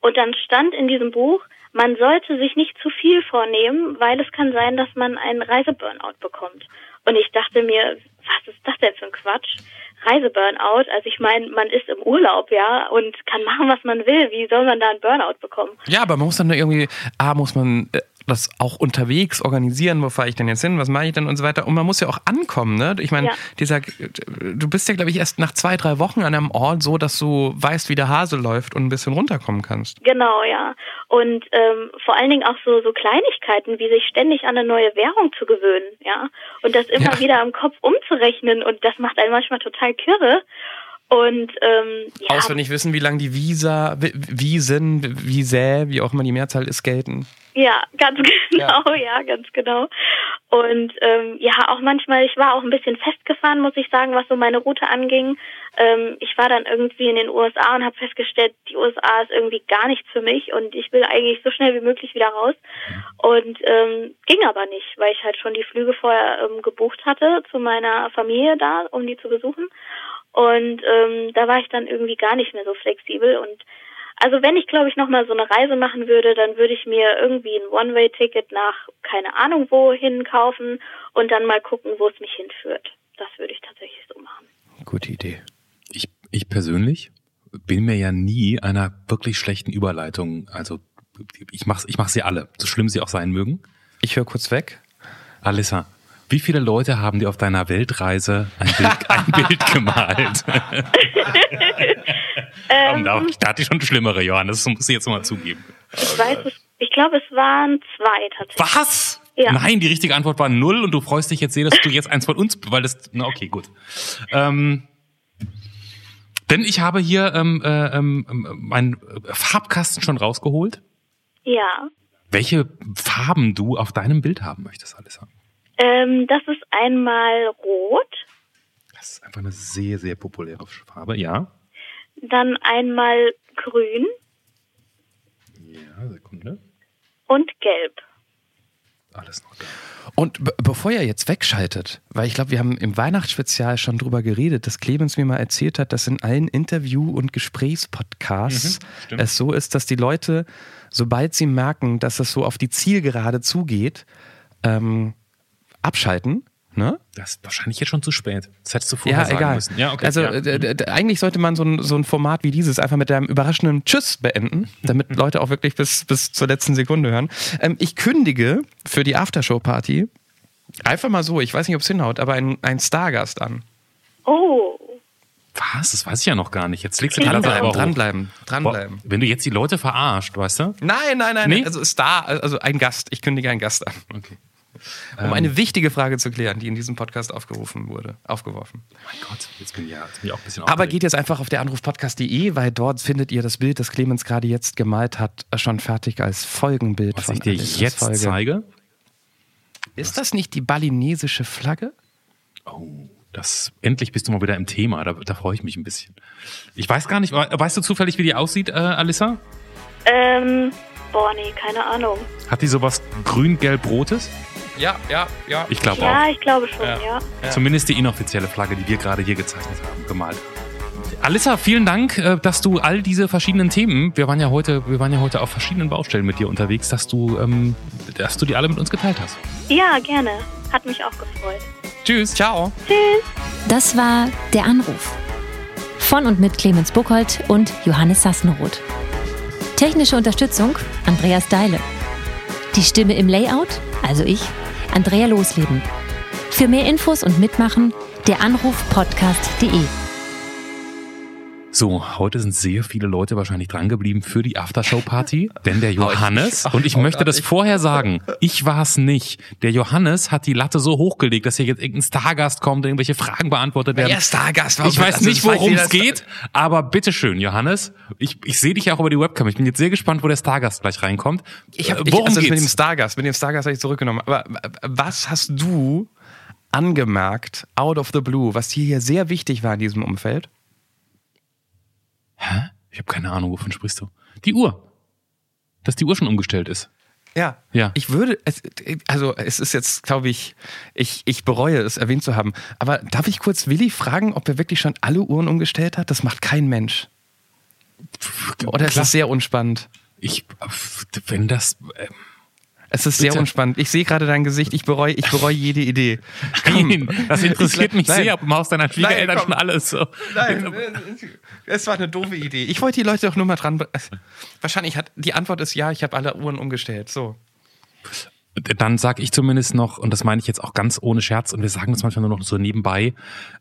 Und dann stand in diesem Buch, man sollte sich nicht zu viel vornehmen, weil es kann sein, dass man einen Reiseburnout bekommt. Und ich dachte mir, was ist das denn für ein Quatsch? Reiseburnout. Also ich meine, man ist im Urlaub, ja, und kann machen, was man will. Wie soll man da einen Burnout bekommen? Ja, aber man muss dann irgendwie, A, muss man äh, das auch unterwegs organisieren, wo fahre ich denn jetzt hin, was mache ich denn und so weiter. Und man muss ja auch ankommen, ne? Ich meine, ja. dieser, du bist ja, glaube ich, erst nach zwei, drei Wochen an einem Ort so, dass du weißt, wie der Hase läuft und ein bisschen runterkommen kannst. Genau, ja. Und ähm, vor allen Dingen auch so, so Kleinigkeiten, wie sich ständig an eine neue Währung zu gewöhnen, ja. Und das immer ja. wieder im Kopf umzurechnen und das macht einen manchmal total kirre. Und ähm, ja. Auswendig wissen, wie lange die Visa, Wiesen, Visä, wie auch immer die Mehrzahl ist, gelten. Ja, ganz genau, ja, ja ganz genau. Und ähm, ja, auch manchmal, ich war auch ein bisschen festgefahren, muss ich sagen, was so meine Route anging. Ähm, ich war dann irgendwie in den USA und habe festgestellt, die USA ist irgendwie gar nichts für mich und ich will eigentlich so schnell wie möglich wieder raus. Und ähm, ging aber nicht, weil ich halt schon die Flüge vorher ähm, gebucht hatte zu meiner Familie da, um die zu besuchen. Und ähm, da war ich dann irgendwie gar nicht mehr so flexibel. Und also wenn ich, glaube ich, nochmal so eine Reise machen würde, dann würde ich mir irgendwie ein One-Way-Ticket nach keine Ahnung wohin kaufen und dann mal gucken, wo es mich hinführt. Das würde ich tatsächlich so machen. Gute Idee. Ich, ich persönlich bin mir ja nie einer wirklich schlechten Überleitung, also ich mach's, ich mach sie alle, so schlimm sie auch sein mögen. Ich höre kurz weg. Alissa, wie viele Leute haben dir auf deiner Weltreise ein Bild, ein Bild gemalt? ähm, da, hatte ich schon schlimmere, Johannes, das muss ich jetzt mal zugeben. Ich weiß es, ich glaube, es waren zwei tatsächlich. Was? Ja. Nein, die richtige Antwort war null und du freust dich jetzt sehr, dass du jetzt eins von uns, weil das, na okay, gut. Ähm, denn ich habe hier ähm, äh, ähm, meinen Farbkasten schon rausgeholt. Ja. Welche Farben du auf deinem Bild haben möchtest, Alissa? Ähm, das ist einmal rot. Das ist einfach eine sehr, sehr populäre Farbe, ja. Dann einmal grün. Ja, Sekunde. Und gelb. Alles noch da. Und bevor ihr jetzt wegschaltet, weil ich glaube, wir haben im Weihnachtsspezial schon drüber geredet, dass Clemens mir mal erzählt hat, dass in allen Interview- und Gesprächspodcasts mhm, es so ist, dass die Leute, sobald sie merken, dass es so auf die Zielgerade zugeht, ähm, abschalten. Ne? Das ist wahrscheinlich jetzt schon zu spät. Das hättest du vorher ja, sagen egal. müssen. Ja, okay, also ja. äh, eigentlich sollte man so ein, so ein Format wie dieses einfach mit einem überraschenden Tschüss beenden, damit Leute auch wirklich bis, bis zur letzten Sekunde hören. Ähm, ich kündige für die Aftershow-Party einfach mal so, ich weiß nicht, ob es hinhaut, aber ein, ein Stargast an. Oh. Was? Das weiß ich ja noch gar nicht. Jetzt legst du dranbleiben, dranbleiben, dranbleiben. Boah, wenn du jetzt die Leute verarscht, weißt du? Nein, nein, nein. Nee? Also Star, also ein Gast. Ich kündige einen Gast an. Okay. Um ähm, eine wichtige Frage zu klären, die in diesem Podcast aufgerufen wurde, aufgeworfen. Mein Gott, jetzt bin ich, ja, jetzt bin ich auch ein bisschen Aber geht jetzt einfach auf der Anrufpodcast.de, weil dort findet ihr das Bild, das Clemens gerade jetzt gemalt hat, schon fertig als Folgenbild Was von ich dir jetzt Folge. zeige. Ist das nicht die balinesische Flagge? Oh, das endlich bist du mal wieder im Thema. Da, da freue ich mich ein bisschen. Ich weiß gar nicht, weißt du zufällig, wie die aussieht, äh, Alissa? Ähm, boah, nee, keine Ahnung. Hat die sowas grün-gelb-rotes? Ja, ja, ja. Ich glaube ja, auch. Ja, ich glaube schon, ja. ja. Zumindest die inoffizielle Flagge, die wir gerade hier gezeichnet haben, gemalt. Alissa, vielen Dank, äh, dass du all diese verschiedenen Themen, wir waren ja heute, wir waren ja heute auf verschiedenen Baustellen mit dir unterwegs, dass du, ähm, dass du die alle mit uns geteilt hast. Ja, gerne. Hat mich auch gefreut. Tschüss, ciao. Tschüss. Das war der Anruf. Von und mit Clemens Buchholz und Johannes Sassenroth. Technische Unterstützung Andreas Deile. Die Stimme im Layout, also ich, Andrea Losleben. Für mehr Infos und Mitmachen der Anruf podcast.de. So, heute sind sehr viele Leute wahrscheinlich drangeblieben für die Aftershow-Party, denn der Johannes, und ich möchte das vorher sagen, ich war es nicht. Der Johannes hat die Latte so hochgelegt, dass hier jetzt irgendein Stargast kommt, irgendwelche Fragen beantwortet werden. Ja, Stargast. Ich weiß nicht, worum es geht, aber bitteschön, Johannes. Ich, ich sehe dich ja auch über die Webcam. Ich bin jetzt sehr gespannt, wo der Stargast gleich reinkommt. Ich habe worum also geht's? mit dem Stargast, mit dem Stargast habe ich zurückgenommen. Aber was hast du angemerkt, out of the blue, was dir hier sehr wichtig war in diesem Umfeld? Hä? Ich habe keine Ahnung, wovon sprichst du? Die Uhr. Dass die Uhr schon umgestellt ist. Ja. Ja. Ich würde, es, also es ist jetzt, glaube ich, ich, ich bereue es erwähnt zu haben. Aber darf ich kurz Willi fragen, ob er wirklich schon alle Uhren umgestellt hat? Das macht kein Mensch. Oder ist das sehr unspannend? Ich, wenn das. Es ist sehr Bitte. unspannend. Ich sehe gerade dein Gesicht. Ich bereue, ich bereue jede Idee. Nein, das interessiert mich Nein. sehr, ob im Haus deiner Schwiegereltern schon alles so. Nein, es war eine doofe Idee. Ich wollte die Leute doch nur mal dran. Wahrscheinlich hat die Antwort ist ja. Ich habe alle Uhren umgestellt. So. Dann sag ich zumindest noch, und das meine ich jetzt auch ganz ohne Scherz, und wir sagen das manchmal nur noch so nebenbei,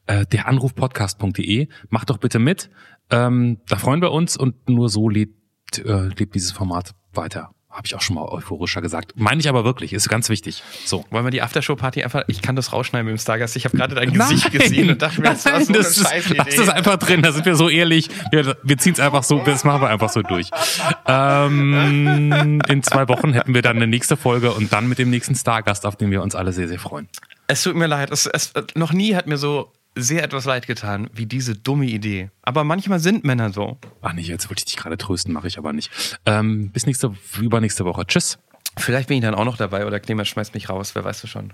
äh, der Anrufpodcast.de. Macht doch bitte mit. Ähm, da freuen wir uns und nur so lebt, äh, lebt dieses Format weiter. Habe ich auch schon mal euphorischer gesagt. Meine ich aber wirklich, ist ganz wichtig. So. Wollen wir die Aftershow-Party einfach. Ich kann das rausschneiden mit dem Stargast. Ich habe gerade dein Gesicht gesehen und dachte mir, das war Nein, so eine das, ist, Scheißidee. das einfach drin, da sind wir so ehrlich. Wir, wir ziehen es einfach so, das machen wir einfach so durch. Ähm, in zwei Wochen hätten wir dann eine nächste Folge und dann mit dem nächsten Stargast, auf den wir uns alle sehr, sehr freuen. Es tut mir leid. Es, es, noch nie hat mir so sehr etwas leid getan wie diese dumme Idee. Aber manchmal sind Männer so. Ach nee, jetzt wollte ich dich gerade trösten, mache ich aber nicht. Ähm, bis nächste, übernächste Woche. Tschüss. Vielleicht bin ich dann auch noch dabei oder Clemens schmeißt mich raus. Wer weiß das schon.